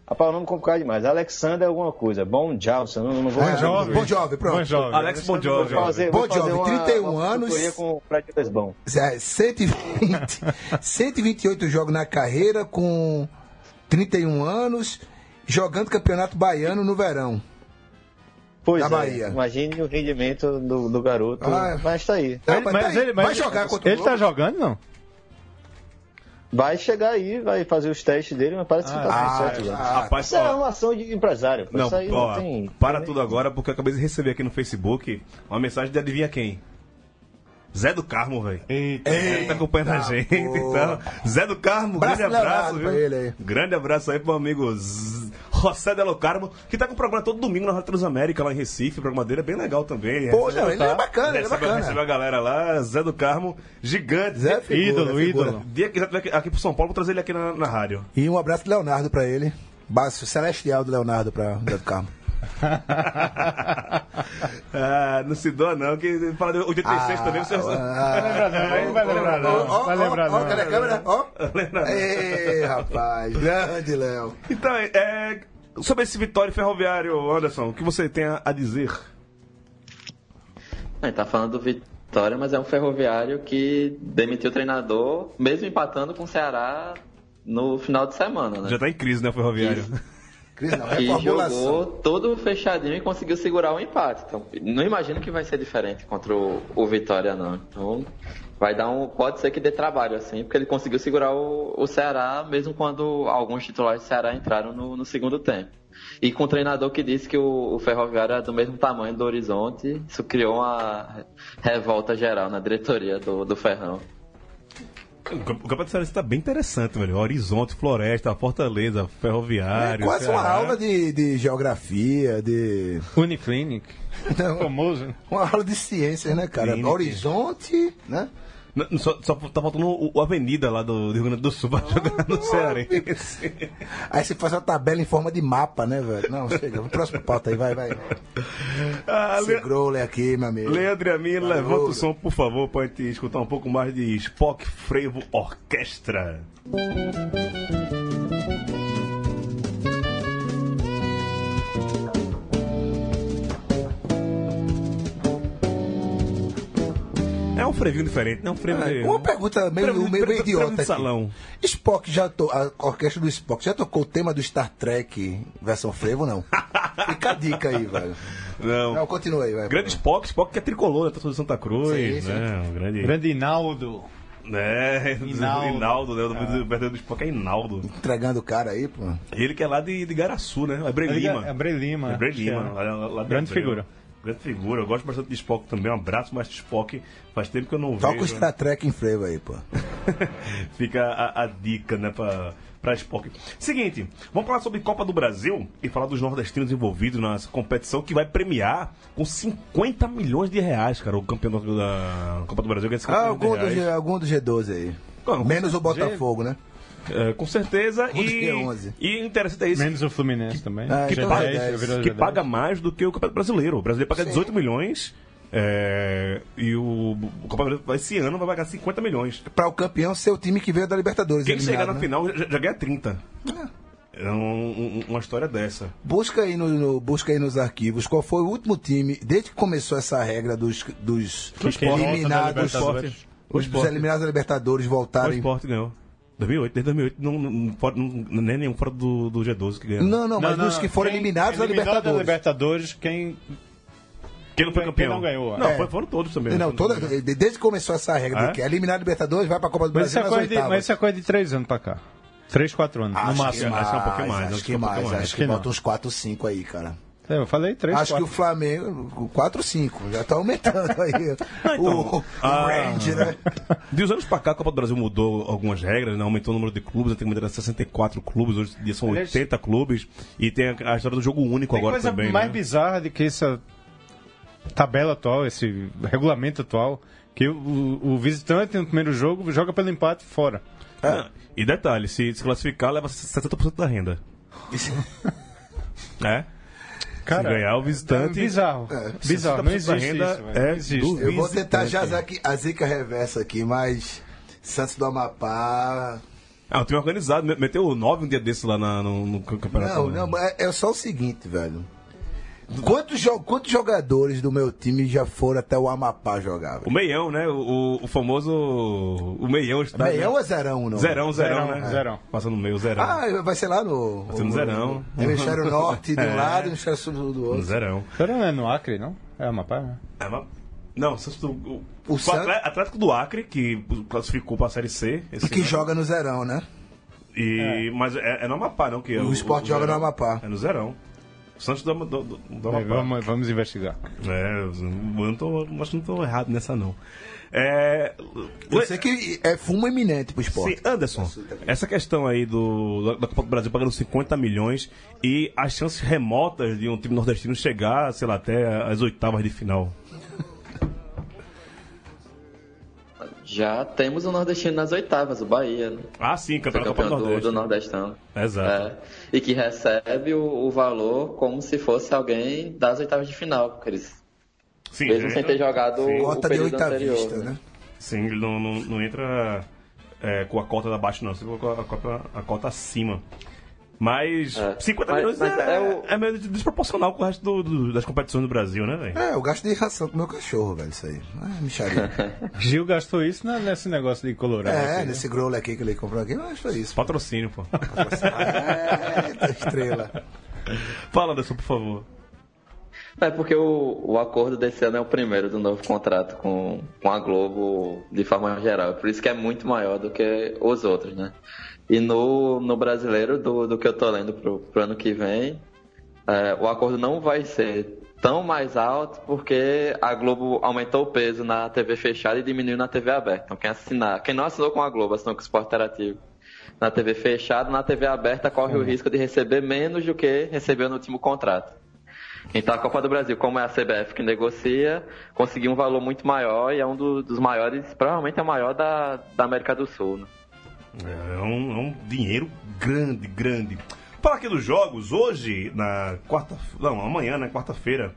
rapaz, o nome complicado demais. Alexander é alguma coisa. Bom Johnson, não, não vou É, Jovem. Bom Jovem, pronto. Bom jovem. Alex. Vou fazer, Bom vou fazer jovem, uma, 31 uma anos. com o Fred Lesbão. É, 120, 128 jogos na carreira com 31 anos, jogando Campeonato Baiano no verão. Pois Da é, Bahia. imagine o rendimento do, do garoto. Ah, é. mas tá aí. Não, Ele- mas tá ele- mas vai jogar contra o Ele tá jogando, não? Vai chegar aí, vai fazer os testes dele, mas parece que tá tudo Ah, certo já. ah, Rapaz, Isso é ó, armação de empresário. Não, ó, não tem. para tudo agora, porque eu acabei de receber aqui no Facebook uma mensagem de adivinha quem? Zé do Carmo, velho. Ele tá acompanhando a gente, então. Zé do Carmo, grande abraço, viu? pra ele aí. Grande abraço aí pro meu amigo Z- José Delo Carmo, que tá com programa todo domingo na Rádio Transamérica, lá em Recife. O programa dele é bem legal também. Pô, não, ele é bacana, ele é recebe- bacana. recebe a galera lá, Zé do Carmo, gigante. Zé é Dia- figura, Ídolo, é figura. ídolo. Dia que já tiver aqui- aqui pro São Paulo, vou trazer ele aqui na, na rádio. E um abraço do Leonardo pra ele. Baixo celestial do Leonardo pra Zé do Carmo. Ah, não se doa não, que fala de 86 também, você... Ah, Não vai lembrar, não. Ó, Vai lembrar, ó, não. cadê a câmera? Ó. Lembra? Ei, rapaz, grande Léo. Então, é, sobre esse Vitória e Ferroviário, Anderson, o que você tem a, dizer? A gente tá falando do Vitória, mas é um ferroviário que demitiu o treinador, mesmo empatando com o Ceará no final de semana, né? Já tá em crise, né, o Ferroviário? Não, E reformulação. jogou todo fechadinho e conseguiu segurar o empate. Então, não imagino que vai ser diferente contra o, o Vitória, não. Então, vai dar um. Pode ser que dê trabalho, assim, porque ele conseguiu segurar o, o Ceará, mesmo quando alguns titulares do Ceará entraram no, no segundo tempo. E com o treinador que disse que o, o Ferroviário era do mesmo tamanho do Horizonte, isso criou uma revolta geral na diretoria do, do Ferrão. O camp- o Campeonato Cearense tá bem interessante, velho. Horizonte, Floresta, Fortaleza, É Ferroviário. quase uma Ceará. aula de, de geografia, de. Uniclinic. Não, Famoso. uma aula de ciências, né, cara? Clínica. Horizonte, né? Não, Só, só tá faltando o, o Avenida lá do, do Rio Grande do Sul pra jogar no Cearense. Aí você faz uma tabela em forma de mapa, né, velho? Não, chega. Próximo pauta aí, vai, vai. Ah, Esse Le... aqui, meu amigo. Leandro e a mim, Valeu. levanta o som, por favor, pra gente escutar um pouco mais de Spock Frevo Orquestra. É frevinho diferente, não é um frevo de... Uma pergunta meio, Frevo- meio, meio idiota aqui. salão. Spock já to... A orquestra do Spock já tocou o tema do Star Trek versão frevo ou não? [laughs] Fica a dica aí, velho. Não. Não, continua aí, vai. Grande Spock, Spock que é tricolor, né? Tá de Santa Cruz, Sim, sim. né? Um grande... Grande Inaldo. É, Inaldo. [laughs] Inaldo, né? O nome do verdadeiro do Spock é Inaldo. Entregando o cara aí, pô. Ele que é lá de, de Garaçu, né? É Bre Lima. É Bre Lima. É Bre acho que Lima. é. lá- lá- Grande Abreu. figura. Grande figura. Eu gosto bastante de Spock também. Um abraço mais de Spock. Faz tempo que eu não Toca o vejo. Star Trek em frevo aí, pô. [laughs] Fica a, a dica, né, pra, pra Spock. Seguinte, vamos falar sobre Copa do Brasil e falar dos nordestinos envolvidos nessa competição que vai premiar com 50 milhões de reais, cara, o campeão da Copa do Brasil ganha 50 Ah, algum do. G- algum do G12 aí. Menos o Botafogo, né? É, com certeza. E, é 11? e o interessante é isso. Menos o Fluminense também. Ah, que, então paga, é dez. virou que G10. paga mais do que o Campeonato Brasileiro. O brasileiro paga Sim. 18 milhões é, e o, o Copa esse ano vai pagar 50 milhões. Pra o campeão ser o time que veio da Libertadores. Quem chegar na né? final já, já ganha 30. É um- um- uma história dessa. Busca aí, no, no- busca aí nos arquivos qual foi o último time, desde que começou essa regra dos, dos Que eliminados, Libertadores. O os, eliminados da Libertadores O voltarem. esporte ganhou. 2008, desde 2008, não, não, fora- não, nem nenhum fora do, do G12 que ganhou. Não, não, mas dos que foram Quem eliminados da eliminou Libertadores. Libertadores, quem. Quem não foi Quem campeão? não ganhou, Não, é. foram todos também. Não, toda, desde que começou essa regra É? que é eliminar a Libertadores, vai pra Copa do Mas isso, Brasil é nas coisa de, mas isso é coisa de três anos pra cá. Três, quatro anos, Acho no que máximo. acho que é um pouquinho mais, Acho acho que que é um mais, pouquinho mais. acho Acho que que não. bota uns 4, 5 aí, cara. É, eu falei três, Acho que quatro. o Flamengo, 4, 5, já tá aumentando aí. [laughs] então, o, o ah, range, né? De uns anos pra cá, a Copa do Brasil mudou algumas regras, né? aumentou o número de clubes, antigamente era 64 clubes, hoje em dia são Aliás, 80 clubes, e tem a, a história do jogo único Tem agora coisa também. mais né? bizarra do que essa tabela atual, esse regulamento atual, que o, o visitante no primeiro jogo joga pelo empate fora. Ah, E detalhe, se se classificar, leva 60% da renda. é? Se ganhar o visitante. É bizarro. Bizarro, 60% não existe renda isso. velho. é existe. do- Eu vou tentar Visitante. já a zica reversa aqui, mas Santos do Amapá. Ah, o time organizado, me- meteu 9 um dia desse lá na- no, no campeonato. Não, né? não, é, é só o seguinte, velho. Quantos, jo- quantos jogadores do meu time já foram até o Amapá jogar? O meião, né? O, o famoso. O meião está. Meião é zerão, não? Zerão, zerão, Zerão, né? zerão. Passando no meio, zerão. Ah, vai ser lá no. ser no Zerão. Hemisfério Norte de um [laughs] É. lado e Hemisfério Sul do no outro. zerão. Será não é no Acre, não? É Amapá, né? É, mas- Não, o, O o Santos- Atlé- Atlético do Acre, que classificou para a Série C. esse E que ano. joga no Zerão, né? E, Mas é, é no Amapá, não? Que é O Sport joga no Zerão. Amapá. É no Zerão. Santos do, do, do, do É, vamos, vamos investigar. É, eu não tô, acho que não tô errado nessa, não. É, Eu sei que é fumo eminente pro esporte. Sim, Anderson, essa questão aí do, da Copa do Brasil pagando 50 milhões e as chances remotas de um time nordestino chegar, sei lá, até as oitavas de final. Já temos o nordestino nas oitavas, o Bahia, né? Ah, sim, Copa campeão do Nordeste. do Nordestão. Exato. É. E que recebe o, o valor como se fosse alguém das oitavas de final, porque eles, Sim, mesmo sem ter jogado Sim. o Cota de anterior. oitavista, né? Sim, ele não, não, não entra é, com a cota da baixo, não. Você com a, cota, a cota acima. Mas É. 50 Mas- milhões mas é, é o- é meio desproporcional com o resto do- do- das competições do Brasil, né, velho? É, eu gasto de ração com meu cachorro, velho, isso aí. Ah, micharia. [laughs] Gil gastou isso na- nesse negócio de Colorado. é, aqui, né? nesse growler aqui que ele comprou aqui, mas foi isso. Patrocínio, pô. [laughs] É, estrela. Fala, Anderson, por favor. É porque o, o acordo desse ano é o primeiro do novo contrato com, com a Globo de forma geral. Por isso que é muito maior do que os outros, né? E no, no brasileiro, do, do que eu tô lendo pro, pro ano que vem, é, o acordo não vai ser tão mais alto porque a Globo aumentou o peso na TV fechada e diminuiu na TV aberta. Então quem assinar, quem não assinou com a Globo, assinou com o Esporte Interativo na TV fechada, na TV aberta corre o risco de receber menos do que recebeu no último contrato. Então a Copa do Brasil, como é a CBF que negocia, conseguiu um valor muito maior e é um do- dos maiores, provavelmente é o maior da, da América do Sul. Né? É um, é um dinheiro grande, grande. Falar aqui dos jogos, hoje, na quarta. Não, amanhã, na quarta-feira,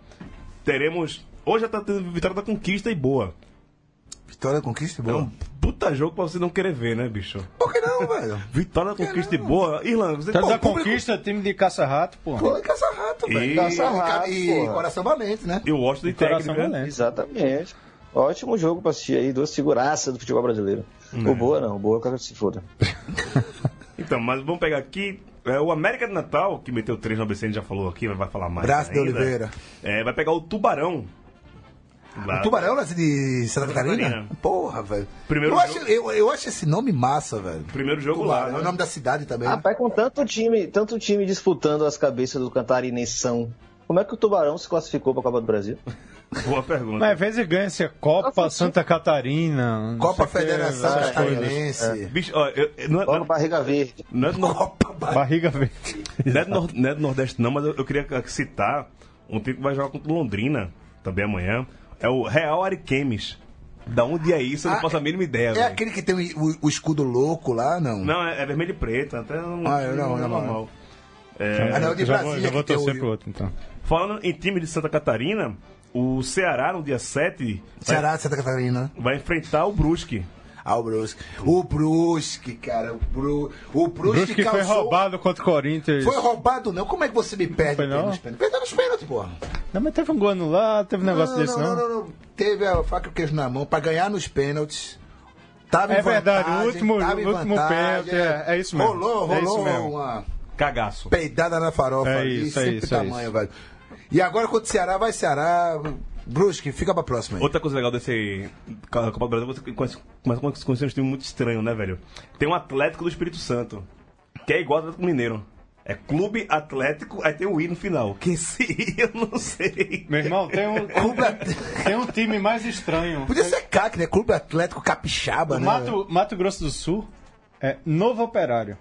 teremos. Hoje já tá tendo Vitória da Conquista e boa. Vitória, conquista, É boa. um puta jogo pra você não querer ver, né, bicho? Por que não, velho? [laughs] Vitória da Conquista e boa. Irlanda, você Tá Pô, da conquista, time de caça-rato, pô. Pô, caça-rato, velho. E- Caça-rato, E coração valente, né? E o Washington de técnica. valente. Exatamente. Ótimo jogo pra assistir aí, duas figuraças do futebol brasileiro. O Boa não, o Boa eu quero que se foda. [laughs] Então, mas vamos pegar aqui. É, o América de Natal, que meteu três no ABC, a gente já falou aqui, mas vai falar mais. Braço de. Oliveira. É, vai pegar o Tubarão. Lá- O Tubarão lá de Santa Catarina? Porra, velho. Primeiro eu, jogo- acho, eu, eu acho esse nome massa, velho. Primeiro jogo Tubarão. lá. É né? o nome da cidade também. Rapaz, com tanto time, tanto time disputando as cabeças do Cantarinenção, como é que o Tubarão se classificou pra Copa do Brasil? Boa pergunta. Mas às vezes ganha-se a Copa Nossa, Santa Catarina. não Copa Federação. Catarinense. Bicho, ó, eu- eu- não, é- não, barriga verde. não é do Copa Ba- Barriga verde. [laughs] não é do não é do Nordeste, não, mas eu, eu queria citar um time que vai jogar contra Londrina também amanhã. É o Real Ariquemes. Da onde é isso? Eu não Ah, faço a mínima ideia. É velho. aquele que tem o, o- o escudo louco lá, não? Não, é, é vermelho e preto. Até não, Ah, eu não, é não, não. normal. É, Ah, de já já vou que torcer o- pro outro, então. Falando em time de Santa Catarina, o Ceará no dia 7 vai, Ceará, Santa Catarina. vai enfrentar o Brusque. Ah, o Brusque. O Brusque, cara. O, Bru... o Brusque, Brusque foi causou- roubado contra o Corinthians. Foi roubado, não? Como é que você me perde Foi não? nos pênaltis? Perdeu nos pênaltis, porra. Não, mas teve um gol anulado, teve um negócio não, desse, não, não? não, não, não. Teve a faca e o queijo na mão pra ganhar nos pênaltis. Tava É em verdade, o último- tava último pênalti, é- é isso mesmo. Rolou, É isso rolou mesmo. uma Cagaço. peidada na farofa É ali, isso, é sempre isso, é tamanho, isso. velho. E agora contra o Ceará, vai Ceará. Brusque, fica pra próxima aí. Outra coisa legal desse Copa do Brasil, você conhece, começa a conhecer um time muito estranho, né, velho? Tem um Atlético do Espírito Santo, que é igual ao Atlético Mineiro. É Clube Atlético, aí tem o I no final. Quem se eu não sei. Meu irmão, tem um, tem um time mais estranho. Podia ser CAC, né? Clube Atlético Capixaba, O né? Mato, Mato Grosso do Sul é Novo Operário.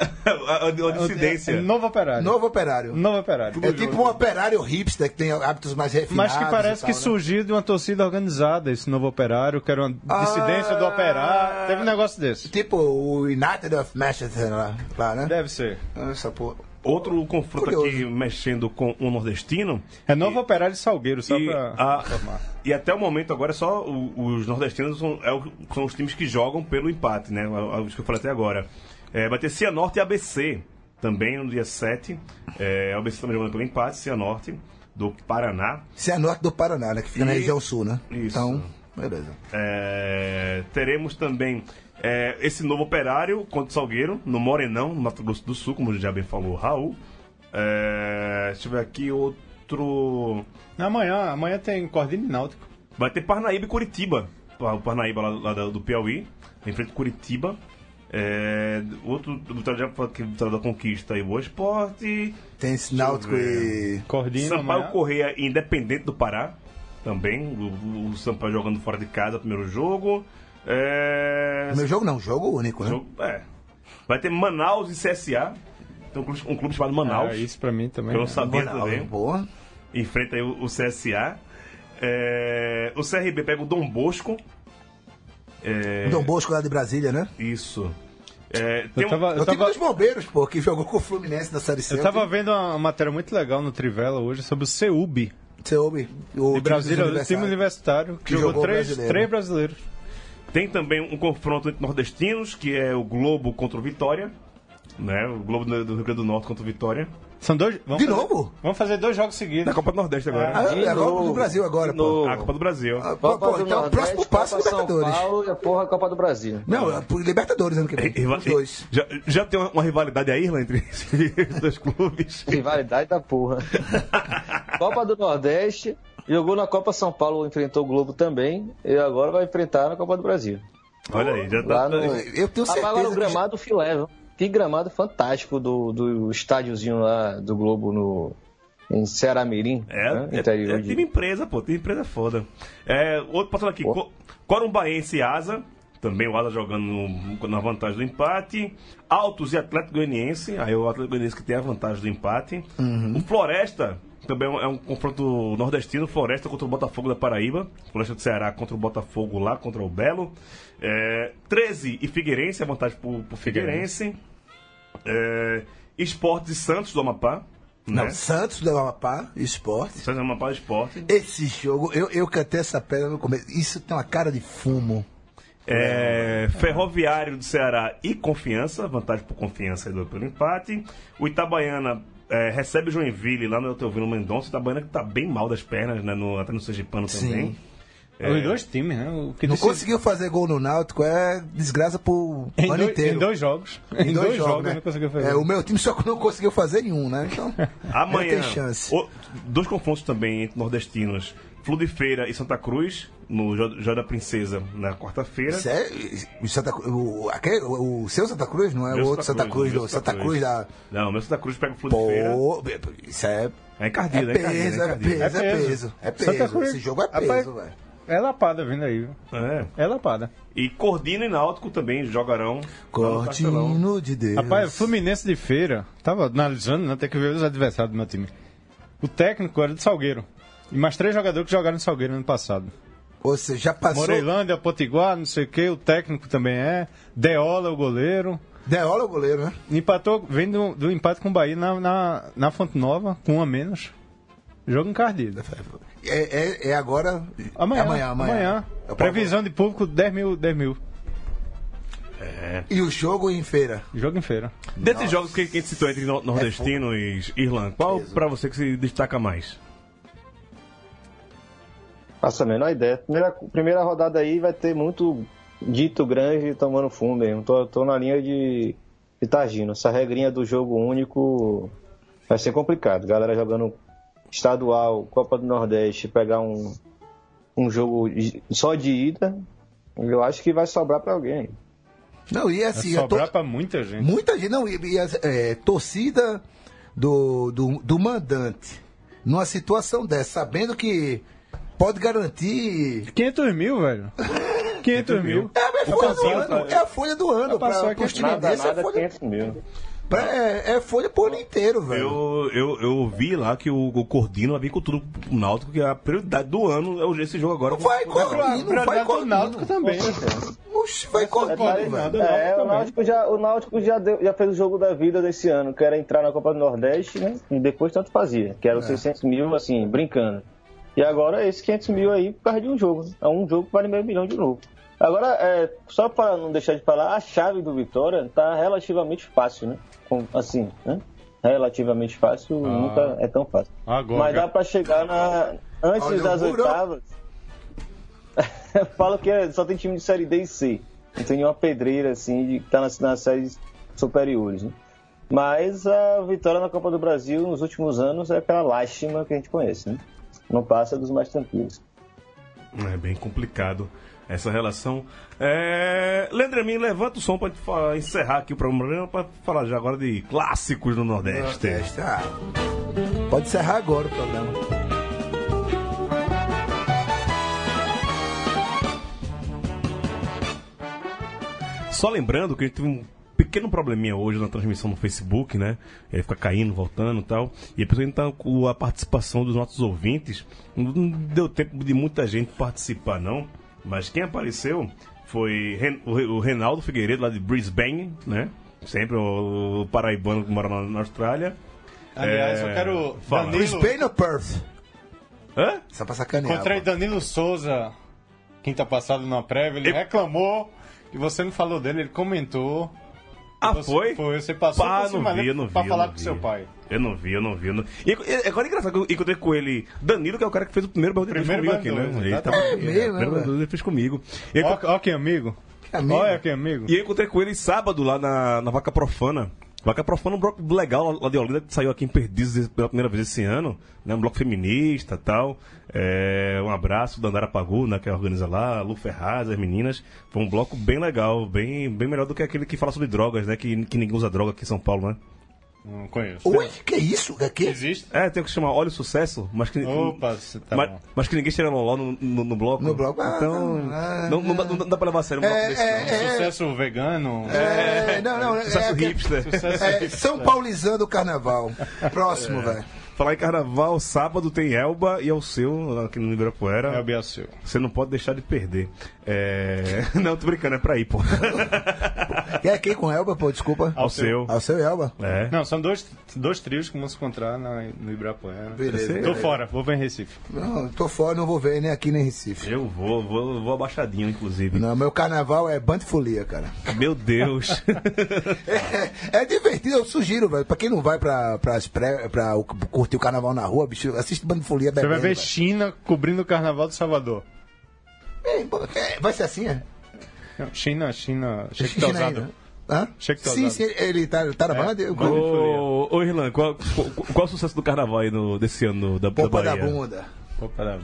A, a dissidência. É Novo Operário. Novo Operário. Novo Operário. É tipo um operário hipster que tem hábitos mais refinados. Mas que parece e que tal, né? surgiu de uma torcida organizada, esse novo operário, que era uma dissidência do operário. Teve um negócio desse. Tipo o United of Manchester lá, lá né? Deve ser. Essa porra. Outro confronto Curioso. aqui mexendo com o nordestino. É Novo Operário de Salgueiro, só E, pra a- informar. e até o momento agora é só o- os nordestinos são, é o- são os times que jogam pelo empate, né? Os que eu falei até agora. É, vai ter Cianorte e ABC também no dia 7. É, a ABC também jogando pelo empate, Cianorte do Paraná. Isso é a norte do Paraná, né? Que fica na E- região sul, né? Isso. Então, beleza. É, teremos também é, esse novo operário contra o Salgueiro, no Morenão, no Mato Grosso do Sul, como já bem falou o Raul. É, deixa eu ver aqui outro. Amanhã, amanhã tem Cordini e Náutico. Vai ter Parnaíba e Curitiba. O Parnaíba lá, lá do do Piauí, em frente ao Curitiba. É, outro vitória, já que vitória da Conquista e Boa Esporte. Tem esse Náutico e. Cordinho Sampaio amanhã. Correia Independente do Pará. Também. O, o Sampaio jogando fora de casa, primeiro jogo. É, Meu jogo não, jogo único, né? jogo- é. Vai ter Manaus e CSA. Tem um clube, um clube chamado Manaus. Ah, isso pra mim também. que eu não né? sabia Boa, também. boa. Enfrenta aí o, o CSA. É, o CRB pega o Dom Bosco. É, Dom Bosco lá de Brasília, né? Isso. É, tem Eu um- tava, É eu tava, dos bombeiros, pô, que jogou com o Fluminense na Série C. eu tava vendo uma matéria muito legal no Trivela hoje sobre o CEUB Você ouve? O de Brasília, o time universitário, que, Que jogou, jogou três, brasileiro. três brasileiros. Tem também um confronto entre nordestinos, que é o Globo contra o Vitória. Né? O Globo do do Rio Grande do Norte contra o Vitória. São dois. Vamos De fazer- novo? Vamos fazer dois jogos Na seguidos. Copa do Nordeste agora. Ah, De é a Copa do Brasil agora, de pô. novo. A Copa do Brasil. Ah, pô, Copa pô, do então o Nordeste, próximo passo é Copa São Libertadores. Paulo e a porra Copa do Brasil. Não, é por Libertadores ano que vem. Os dois. Já, já tem uma, uma rivalidade aí, Irla, entre esses [laughs] dois clubes? Rivalidade da porra. [laughs] Copa do Nordeste, jogou na Copa São Paulo, enfrentou o Globo também, e agora vai enfrentar na Copa do Brasil. Olha aí, já Lá tá. no... Eu tenho Ah, certeza agora o que- gramado filé, viu? Que gramado fantástico do, do estádiozinho lá do Globo no, em Ceará Mirim, É, né? é, interior é de... time empresa, pô. Time empresa é foda. É, outro passando aqui. Co Corumbaense e Asa. Também o Asa jogando no- na vantagem do empate. Altos e Atlético Goianiense. Aí o Atlético Goianiense que tem a vantagem do empate. O Floresta. Também é um, é um confronto nordestino. Floresta contra o Botafogo da Paraíba. Floresta do Ceará contra o Botafogo lá, contra o Belo. É, 13 e Figueirense. A vantagem pro, pro Figueirense. É, Esportes e Santos do Amapá. Não, Né? Santos do Amapá, esporte. Santos do Amapá Esporte. Esse jogo, eu, eu cantei essa pedra no começo. Isso tem uma cara de fumo. É, Ferroviário do Ceará e Confiança, vantagem por Confiança e pelo empate. O Itabaiana é, recebe o Joinville lá no Teovino Mendonça. O Itabaiana que tá bem mal das pernas, né? No, até no Sergipano também. Sim. Os dois times, né? O que Não decide- conseguiu fazer gol no Náutico, é desgraça pro em, ano dois, inteiro. em dois jogos. Em dois jogos, né? não conseguiu fazer. É, o meu time só não conseguiu fazer em um, né? Então, Amanhã, [laughs] não tem chance. o- dois confrontos também entre nordestinos. Flu de Feira e Santa Cruz, no Jó da Princesa, na quarta-feira. Isso é, o, Santa, o, aquele, o seu Santa Cruz, não é Meu o outro Santa Cruz, meu do Santa Cruz da. Não, meu Santa Cruz pega o Flu de Feira. Pô, isso é. É É encardido, é peso, encardido. é É encardido. peso, é É peso. peso. É Santa peso. Cruz- Esse jogo é peso, velho. É lapada vindo aí, viu? É. É lapada. E Cordino e Náutico também jogarão. no. Cortino de Deus. Rapaz, Fluminense de feira, tava analisando, né? Tem que ver os adversários do meu time. O técnico era de Salgueiro. E mais três jogadores que jogaram em Salgueiro ano passado. Ou seja, já passou. Moreilândia, Potiguar, não sei o que, o técnico também é. Deola, o goleiro. Deola o goleiro, né? Empatou, vem do, do empate com o Bahia na, na, na Fonte Nova, com um a menos. Jogo encardido. É, é, é agora. Amanhã. É amanhã, amanhã. É o Previsão de público, 10 mil, 10 mil. E o jogo em feira. Jogo em feira. Desses jogos que, que a gente citou entre no- nordestino e Irlanda, qual pra você que se destaca mais? Faço a menor ideia. Primeira, primeira rodada aí vai ter muito dito grande tomando fumo mesmo. Tô, tô na linha de, de Targino. Essa regrinha do jogo único vai ser complicado. Galera jogando estadual, Copa do Nordeste, pegar um, um jogo só de ida, eu acho que vai sobrar pra alguém. Não, e Vai assim, tô- sobrar pra muita gente. muita gente. Não, e, e a é, torcida do, do, do mandante, numa situação dessa, sabendo que pode garantir. 500 mil, velho. [laughs] 500 mil. É, é a folha do ano. tá- É a folha do ano. Vai passar Pra, aqui pros nada, times Nada, desses, é nada, folha, 500 mil. É, é folha pro ano inteiro, velho. Eu, eu, eu vi lá que o, o Cordino vai vir com tudo pro Náutico, que a prioridade do ano é o- esse jogo agora. Vai com- Cordino, vai Cordino. Náutico também. né? Oxe, vai Cordino, pare- velho. É, Náutico o Náutico, já, o Náutico já, deu- já fez o jogo da vida desse ano, que era entrar na Copa do Nordeste, né? E depois tanto fazia, que era os 600 mil, assim, brincando. E agora esse 500 mil aí por causa de um jogo. né? É um jogo que vale meio milhão de novo. Agora, é, só para não deixar de falar, a chave do Vitória tá relativamente fácil, né? Com- assim, né? Relativamente fácil, Ah. nunca é tão fácil. Agora. Mas dá para chegar na antes Olha das oitavas. [laughs] Eu falo que é- só tem time de série D e C. Não tem nenhuma pedreira assim de que tá nas, nas séries superiores. Né? Mas a vitória na Copa do Brasil nos últimos anos é aquela lástima que a gente conhece, né? Não passa dos mais tranquilos. É bem complicado. Essa relação. É... Leandro Amin, levanta o som fa- encerrar aqui o programa pra falar já agora de clássicos do Nordeste. Nordeste, ah. Pode encerrar agora o programa. Só lembrando que a gente teve um pequeno probleminha hoje na transmissão no Facebook, né? Ele fica caindo, voltando e tal. E depois gente tá com a participação dos nossos ouvintes. Não deu tempo de muita gente participar, não. Mas quem apareceu foi o Re- o Renaldo Figueiredo, lá de Brisbane, né? Sempre o, paraibano que mora na, Austrália. Aliás, É, eu quero. fala. Danilo, Brisbane ou Perth? Hã? Só pra sacanear. encontrei. Danilo Souza, quinta passada na prévia. Ele Eu- reclamou que você não falou dele, ele comentou. Ah, Você- foi? Foi, você passou Pá, por cima não vi, dele eu não vi. pra falar não com vi. seu pai. Eu não vi, eu não vi. Eu não... E, e- agora é engraçado que eu encontrei com ele, Danilo, que é o cara que fez o primeiro Band Primeiro comigo aqui, Band né? Ele exatamente. tava- É mesmo, primeiro é, dois ele fez comigo. E, Ó, ó que amigo. Amigo. Olha que amigo. e eu encontrei com ele sábado lá na, na Vaca Profana. Vaca Profana é um bloco legal lá- de Olinda que saiu aqui em Perdizes pela primeira vez esse ano. Né? Um bloco feminista e tal. É, um abraço da Andara Pagu, né, que organiza lá, Lu Ferraz, as meninas. Foi um bloco bem legal, bem, bem melhor do que aquele que fala sobre drogas, né? Que, que ninguém usa droga aqui em São Paulo, né? Não conheço. Oi, que isso? É que? Existe? É, tem o que chama Olha o Sucesso, mas que, Opa, você tá mas, bom. mas que ninguém cheira loló no, no, no bloco. No bloco, ah, Então, ah, não, não, dá, não dá pra levar a sério um bloco É, desse, não. é, Sucesso vegano. É, não, não. Sucesso é, hipster. Sucesso é, São Paulizando o carnaval. Próximo, velho. Falar em carnaval, sábado tem Elba e é o seu, aqui no Ibirapuera. É o Biacil. Você não pode deixar de perder. É... [laughs] Não, tô brincando, é pra ir, pô. [laughs] É quem com Elba, pô? Desculpa. Ao seu. Ao seu Elba. É. Não, são dois, dois trios que vão se encontrar na, no Ibirapuera. Beleza. Tô beleza. fora, vou ver em Recife. Não, tô fora, não vou ver nem aqui nem em Recife. Eu vou, vou, vou abaixadinho, inclusive. Não, meu carnaval é band folia, cara. Meu Deus. [laughs] É, é divertido, eu sugiro, velho. Pra quem não vai pra, pras pré, pra o- curtir o carnaval na rua, bicho, assiste band folia Você bebendo. vai ver velho. China cobrindo o carnaval do Salvador. É, é, vai ser assim, é? Não, China, China. Cheque China ainda. Hã? Cheque Sim, sim, ele tá, tá na É, banda? Eu- banda. ô, ô, Irlan, qual, qual, qual o sucesso do carnaval aí no, desse ano da, da Pompa da Bahia? bunda. Opa, dá.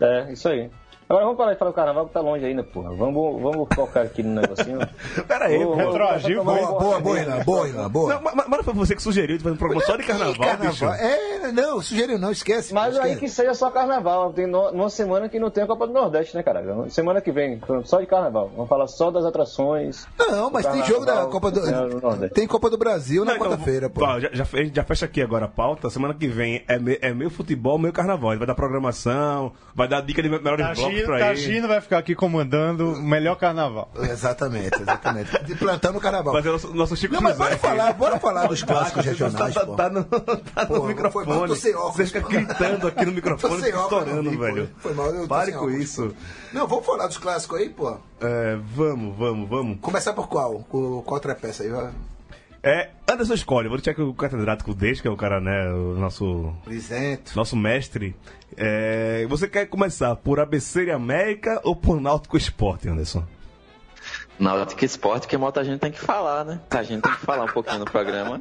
É, isso aí. Agora vamos parar de falar do carnaval que tá longe ainda, porra. Vamos, vamos focar aqui no negocinho. [laughs] Pera aí. Retroagivo, vou- Boa, boa, boa, Irlan, boa, Irlan, boa. Não, mas, mas não foi você que sugeriu de fazer um programa só de carnaval, bicho. É, não, sugeriu não, esquece. Mas esquece. aí que seja só carnaval. Tem no- numa semana que não tem a Copa do Nordeste, né, cara? Semana que vem, só de carnaval. Vamos falar só das atrações. Não, mas tem Carnaval, jogo da Copa do. Nordeste. Tem Copa do Brasil na então, quarta-feira, pô. já, já, já fecha aqui agora a pauta. Semana que vem é, me, é meio futebol, meio carnaval. Ele vai dar programação, vai dar dica de melhores blocos Tagino, pra Tagino vai ficar aqui comandando o melhor carnaval. Exatamente, exatamente. De plantando o carnaval. Fazer nosso, nosso Chico Não, mas José bora falar, bora falar dos clássicos Tá, regionais, tá, pô. tá no, [laughs] tá no Pô, foi microfone. mal, tô sem óculos, Você fica pô. gritando aqui no [laughs] microfone, Tô estourando, pô. velho. Foi mal, eu Pare com óculos, isso. Não, vamos falar dos clássicos aí, pô. É, vamos, vamos, vamos. Começar por qual? Com qual outra peça aí? vai? É, Anderson escolhe. Vou deixar que o catedrático deixe, que é o cara, né, o nosso, Brisento. nosso mestre. É, você quer começar por ABC e América ou por Náutico Esporte, Anderson? Náutico Esporte, que muita gente tem que falar, né? A gente tem que falar um pouquinho no programa.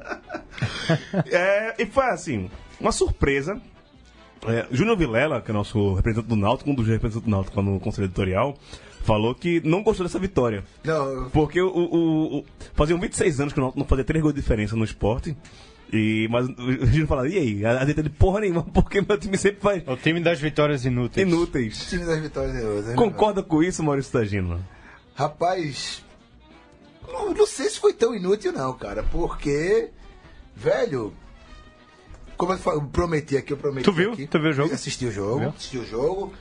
É, e foi assim, uma surpresa. É, Júnior Vilela, que é nosso representante do Náutico, um dos representantes do Náutico lá no Conselho Editorial, falou que não gostou dessa vitória. Não, Porque o, o, o- faziam 26 anos que o Náutico não fazia três gols de diferença no esporte. E, mas o Júnior falava, e aí? A gente de porra nenhuma, [laughs] porque meu time sempre faz O time das vitórias inúteis. inúteis. time das vitórias hoje. né? Concorda com isso, Maurício Tagino? Rapaz, não, não sei se foi tão inútil não, cara, porque, velho, como eu prometi aqui, eu prometi Tu viu? aqui. Tu viu o jogo? Assisti o jogo, Viu? assisti o jogo,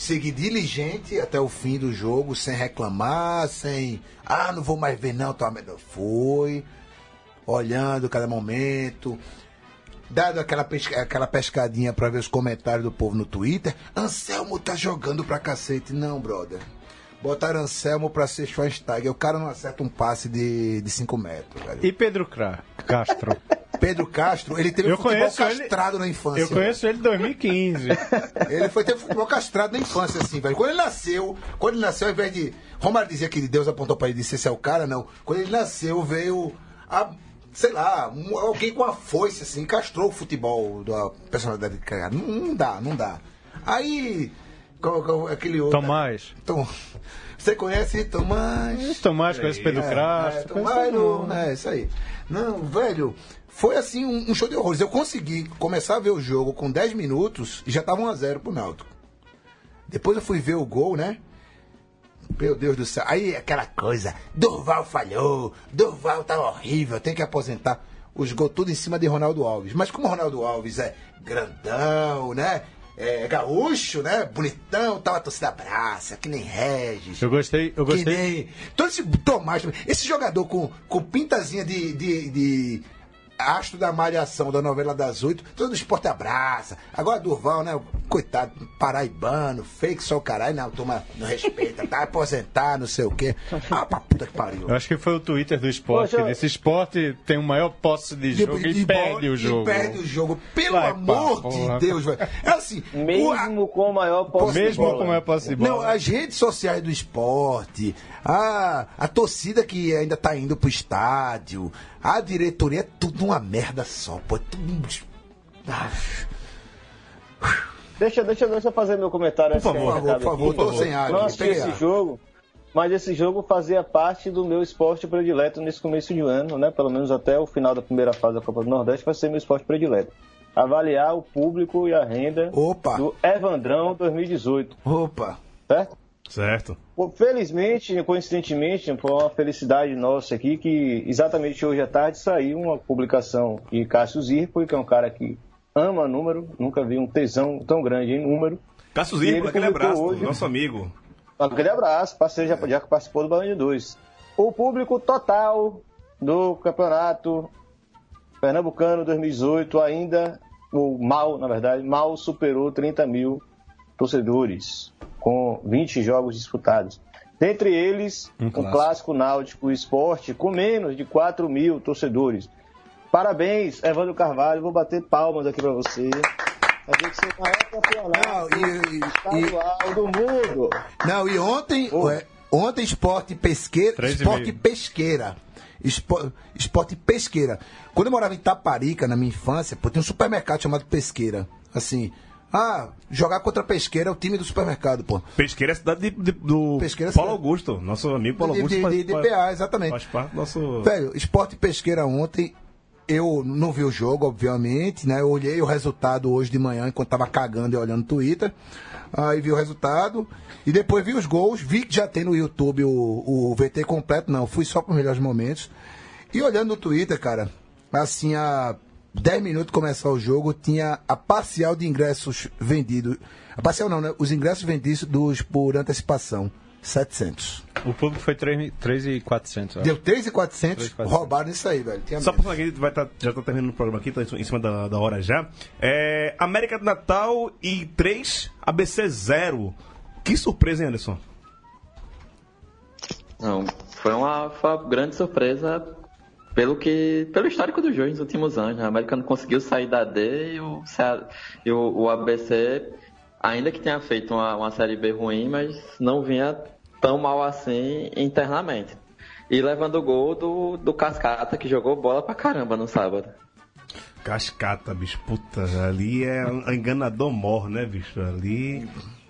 segui diligente até o fim do jogo, sem reclamar, sem, ah, não vou mais ver não, tá, melhor. Fui, olhando cada momento, dado aquela, pesca- aquela pescadinha pra ver os comentários do povo no Twitter, Anselmo tá jogando pra cacete. Não, brother. Botaram Anselmo pra ser Schweinsteiger. O cara não acerta um passe de 5 metros, velho. E Pedro Castro? [laughs] Pedro Castro, ele teve Eu futebol conheço ele- castrado na infância. Eu conheço ele em 2015. [laughs] Ele foi ter futebol castrado na infância, assim, velho. Quando ele nasceu, quando ele nasceu, ao invés de. Romário dizia que Deus apontou pra ele e disse: esse é o cara, não. Quando ele nasceu, veio. A, sei lá, um- alguém com a foice, assim, castrou o futebol da personalidade do cara. Não, não dá, não dá. Aí. Qual, qual- aquele outro? Tomás. Tom- Você conhece Tomás? Tomás conhece Pedro É, Crasto. é, conhece Tomás, não, é isso aí. Não, velho, foi assim um, um show de horrores. Eu consegui começar a ver o jogo com 10 minutos e já tava 1x0 pro Náutico. Depois eu fui ver o gol, né? Meu Deus do céu. Aí aquela coisa, Durval falhou, Durval tá horrível, tem que aposentar. Os gols tudo em cima de Ronaldo Alves. Mas como o Ronaldo Alves é grandão, né? É gaúcho, né? Bonitão, tal, a torcida abraça, que nem Regis. Eu gostei, eu Que gostei. nem. Todo esse Tomás, esse jogador com, com pintazinha de, de, de astro da malhação da novela das oito, todo esporte abraça. Agora Durval, né? Coitado, paraibano, fake só o caralho, não, toma, não respeita, tá aposentar, não sei o quê. Ah, pra puta que pariu. Eu acho que foi o Twitter do esporte. Poxa, que desse esporte tem o maior posse de jogo e perde o jogo. E perde o jogo. Pelo Vai, amor pá, de porra. Deus, velho. É assim. o- a- Mesmo com o maior posse de Mesmo bola. com o maior posse de bola. Não, as redes sociais do esporte, a, a torcida que ainda tá indo pro estádio, a diretoria, é tudo uma merda só, pô. é tudo- Ah, Deixa, deixa, deixa eu fazer meu comentário. Por favor, por favor, tô sem água, Não assisti esse jogo, mas esse jogo fazia parte do meu esporte predileto nesse começo de ano, né? Pelo menos até o final da primeira fase da Copa do Nordeste vai ser meu esporte predileto. Avaliar o público e a renda Opa. do Evandrão 2018, Opa. certo? Certo. Felizmente, coincidentemente, foi uma felicidade nossa aqui que exatamente hoje à tarde saiu uma publicação de Cássio Zirpo, que é um cara que ama número, nunca vi um tesão tão grande em número. Cássio ele aquele abraço, hoje- nosso amigo. Aquele abraço, parceiro já, já participou do Balão de 2. O público total do campeonato Pernambucano 2018 ainda, o mal, na verdade, mal superou 30 mil torcedores, com 20 jogos disputados. Dentre eles, Um o clássico. clássico náutico esporte, com menos de 4 mil torcedores. Parabéns, Evandro Carvalho, vou bater palmas aqui pra você. A gente ser o maior campeonato Não, e- e- estadual do mundo. Não, e ontem, ué, ontem esporte pesqueira, esporte pesqueira. Espo- Esporte pesqueira. Quando eu morava em Taparica, na minha infância, pô, tinha um supermercado chamado Pesqueira. Assim, ah, jogar contra Pesqueira é o time do supermercado, pô. Pesqueira é a cidade de- de- do Pesqueira é Paulo Augusto. Nosso amigo Paulo De- Augusto de- faz, de- de PA, exatamente. faz parte do nosso... Velho, esporte pesqueira ontem, eu não vi o jogo, obviamente, né? Eu olhei o resultado hoje de manhã, enquanto tava cagando e olhando o Twitter. Aí vi o resultado. E depois vi os gols. Vi que já tem no YouTube o, o VT completo. Não, fui só para os melhores momentos. E olhando no Twitter, cara, assim, há 10 minutos começar o jogo, tinha a parcial de ingressos vendidos. A parcial não, né? Os ingressos vendidos dos, por antecipação. 700. O público foi 3,400. Deu 3,400, 3.400. roubaram isso aí, velho. Tinha Só pra falar que vai tá, já tá terminando o programa aqui, tá em cima da, da hora já. É, América do Natal e 3, ABC 0. Que surpresa, hein, Anderson? Não, foi uma, foi uma grande surpresa pelo que pelo histórico do jogo nos últimos anos. né? A América não conseguiu sair da D e o, e o, o ABC, ainda que tenha feito uma, uma série B ruim, mas não vinha tão mal assim internamente. E levando o gol do, do Cascata, que jogou bola pra caramba no sábado. Cascata, bicho. Puta, ali é um enganador mor, né, bicho? Ali,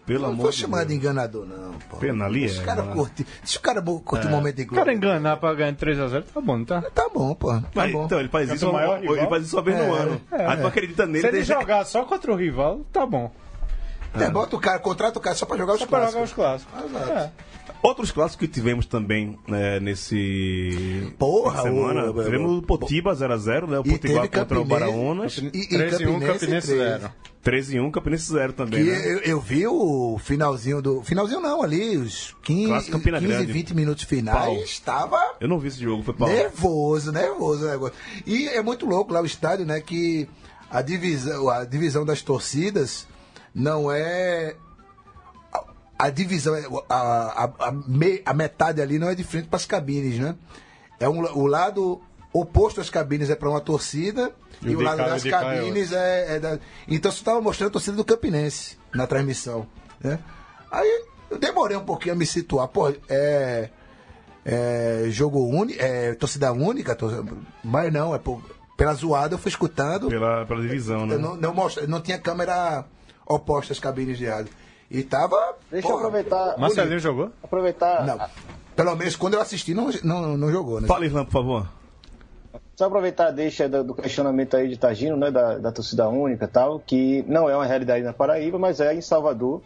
pelo Não amor vou de Deus. de enganador, não, pô. Pena ali Deixa é, o cara né? curtir. Deixa o cara curtir o momento de O cara enganar pra ganhar 3x0, tá bom, não tá? Tá bom, pô. Tá Mas, bom. então, ele faz É isso, maior ele rival? faz isso uma vez no É, ano. é, Aí tu acredita nele, Se ele deixa- jogar só contra o rival, tá bom. É, bota o cara, contrata o cara só pra jogar os Só pra jogar clássicos. os clássicos. Exato. É. Outros clássicos que tivemos também né, nesse. Porra, semana. o- tivemos o Potiba 0x0, né? O Potiguar contra o. Baraunas. E, e 3 e 1, Campinense, Campinense 3. 0. 13 e 1, Campinense 0 também. Né? eu, eu vi o finalzinho do. Finalzinho não, ali, os 15, Clássico Campina 15 Grande. 20 minutos finais. Pau. Estava Eu não vi esse jogo, foi pau. nervoso, nervoso o negócio. E é muito louco lá o estádio, né? Que a divisão, a divisão das torcidas não é. a- divisão, é- a, a, a, me- a metade ali não é de frente para as cabines, né? É um, o lado oposto às cabines é para uma torcida E e, o lado das é cabines é, é da. Então você estava mostrando a torcida do Campinense na transmissão, né? Aí eu demorei um pouquinho a me situar. Pô, é é, jogo único, é, torcida única, tor- mas não, é por- pela zoada eu fui escutando. Pela, pela divisão, né? Eu não, não, mostra, não tinha câmera oposta às cabines de rádio. E tava. Deixa eu porra, aproveitar. Marcelinho jogou? Aproveitar. Não. Pelo menos quando eu assisti, não, não, não jogou, né? Fala, Irlan, por favor. Só aproveitar deixa do do questionamento aí de Tagino, né, da, da torcida única e tal, que não é uma realidade na Paraíba, mas é em Salvador.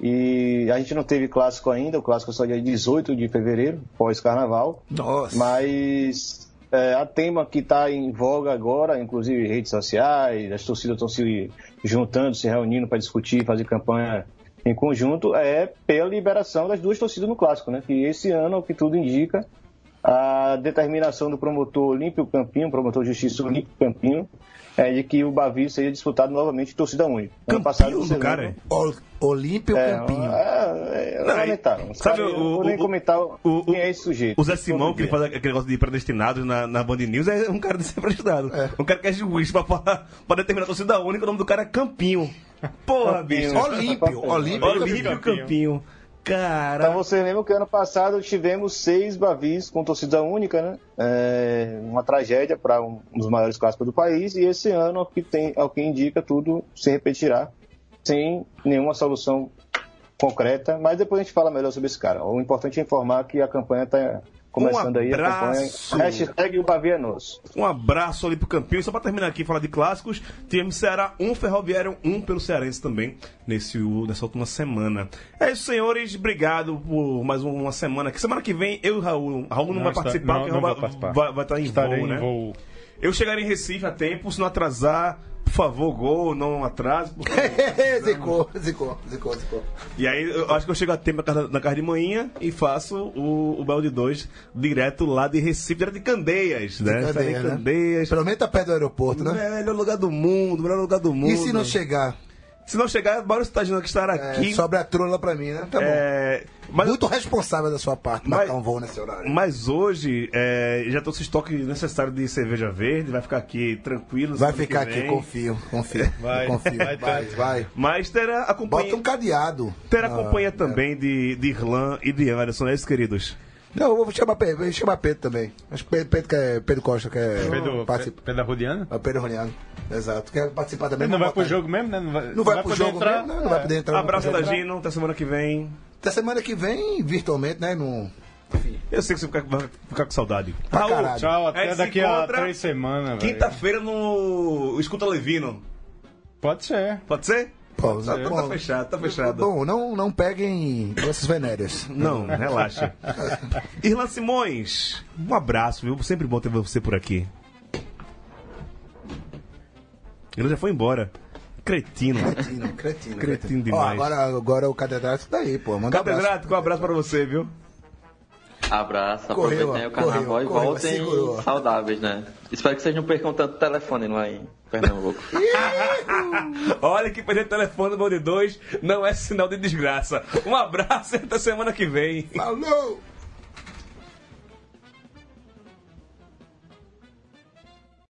E a gente não teve clássico ainda, o clássico é só dia 18 de fevereiro, pós-carnaval. Nossa. Mas é, a tema que está em voga agora, inclusive redes sociais, as torcidas estão se juntando, se reunindo para discutir, fazer campanha em conjunto, é pela liberação das duas torcidas no clássico, né? Que esse ano, o que tudo indica, a determinação do promotor Olímpio Campinho, promotor de justiça Olímpio Campinho, é de que o Bavi seria disputado novamente em torcida única. Ano passado, Campinho você do cara, lembra? Ol- Olímpio É, Campinho. é, é Não, lamentável. Os sabe caras- o- eu vou nem o- comentar o- o- quem é esse sujeito. O Zé Simão, que faz aquele negócio de predestinados na, na Band News, é um cara desse predestinado. Um cara que é juiz pra, falar- pra determinar a torcida única, o nome do cara é Campinho. Porra, bicho. Olímpio, Olímpio. Olímpio Campinho. Cara. Você lembra que ano passado tivemos seis Bavis com torcida única, né? É, uma tragédia para um dos maiores clássicos do país. E esse ano, ao que, tem, ao que indica, tudo se repetirá sem nenhuma solução concreta. Mas depois a gente fala melhor sobre esse cara. O importante é informar que a campanha está começando aí. A abraço. campanha. Hashtag o Bavi é nosso. Um abraço ali pro Campinho. Só pra terminar aqui e falar de clássicos, tivemos Ceará 1, Ferroviário 1 pelo Cearense também nesse, nessa última semana. É isso, senhores. Obrigado por mais uma semana. Que semana que vem eu e o Raul. Raul não, Não vai está- participar, não- porque não vai, vai, vai estar em Estarei voo, em né? voo. Eu chegarei em Recife a tempo, se não atrasar, por favor, gol, não atrase. porque- [laughs] zicou, zicou, zicou, zicou. E aí eu acho que eu chego a tempo na casa, na casa de manhã e faço o, o Bel de 2 direto lá de Recife, direto de Candeias, né? Candeias, Estarei em né? Candeias. Pelo menos tá perto do aeroporto, né? Melhor lugar do mundo, melhor lugar do mundo. E se não chegar? Se não chegar, Maurício Tagino que estará É, aqui. sobra a trula pra mim, né? Tá bom. É, mas, Muito responsável da sua parte Mas- marcar um voo nesse horário. mas hoje é, já trouxe o estoque necessário de cerveja verde, vai ficar aqui tranquilo. Vai ficar aqui, confio, confio. [laughs] Vai, confio. vai Vai, vai. Mas terá a companhia, Bota um cadeado. terá a Ah, companhia também de, de Irlan e de Anderson, é isso, queridos? Não, eu vou chamar Pedro, vou chamar Pedro também. Acho que Pedro, Pedro, quer, Pedro Costa quer Pedro, participar. Pedro Arrudiano? Ah, Pedro Roniano. Exato. Quer participar também? Ele não vai pro jogo mesmo, né? Não vai, Não vai pro poder jogo entrar. mesmo, né? Não vai poder entrar. Abraço, vai entrar. Tagino, até semana que vem. Até semana que vem, virtualmente, né? No... Eu sei que você vai ficar, vai ficar com saudade. Pra caralho. Tchau, até gente daqui a três semanas. Quinta-feira no Escuta Levino. Pode ser. Pode ser? Pô, Tá, bom, tá fechado, tá fechado. Bom, não, não peguem doenças venéreas. Não, relaxa. Irlan Simões, um abraço, viu? Sempre bom ter você por aqui. Ele já foi embora. Cretino. Cretino, cretino. Cretino Ó, demais. agora, agora o catedrático tá aí, pô. Manda um abraço. Catedrático, um abraço pra você, viu? Abraço, Correu, aproveitem o correu, carnaval e correu, voltem segurou. saudáveis, né? Espero que vocês não percam tanto telefone lá em Pernambuco. [laughs] [laughs] Olha que perder telefone no Bom de 2 não é sinal de desgraça. Um abraço e até semana que vem. Falou!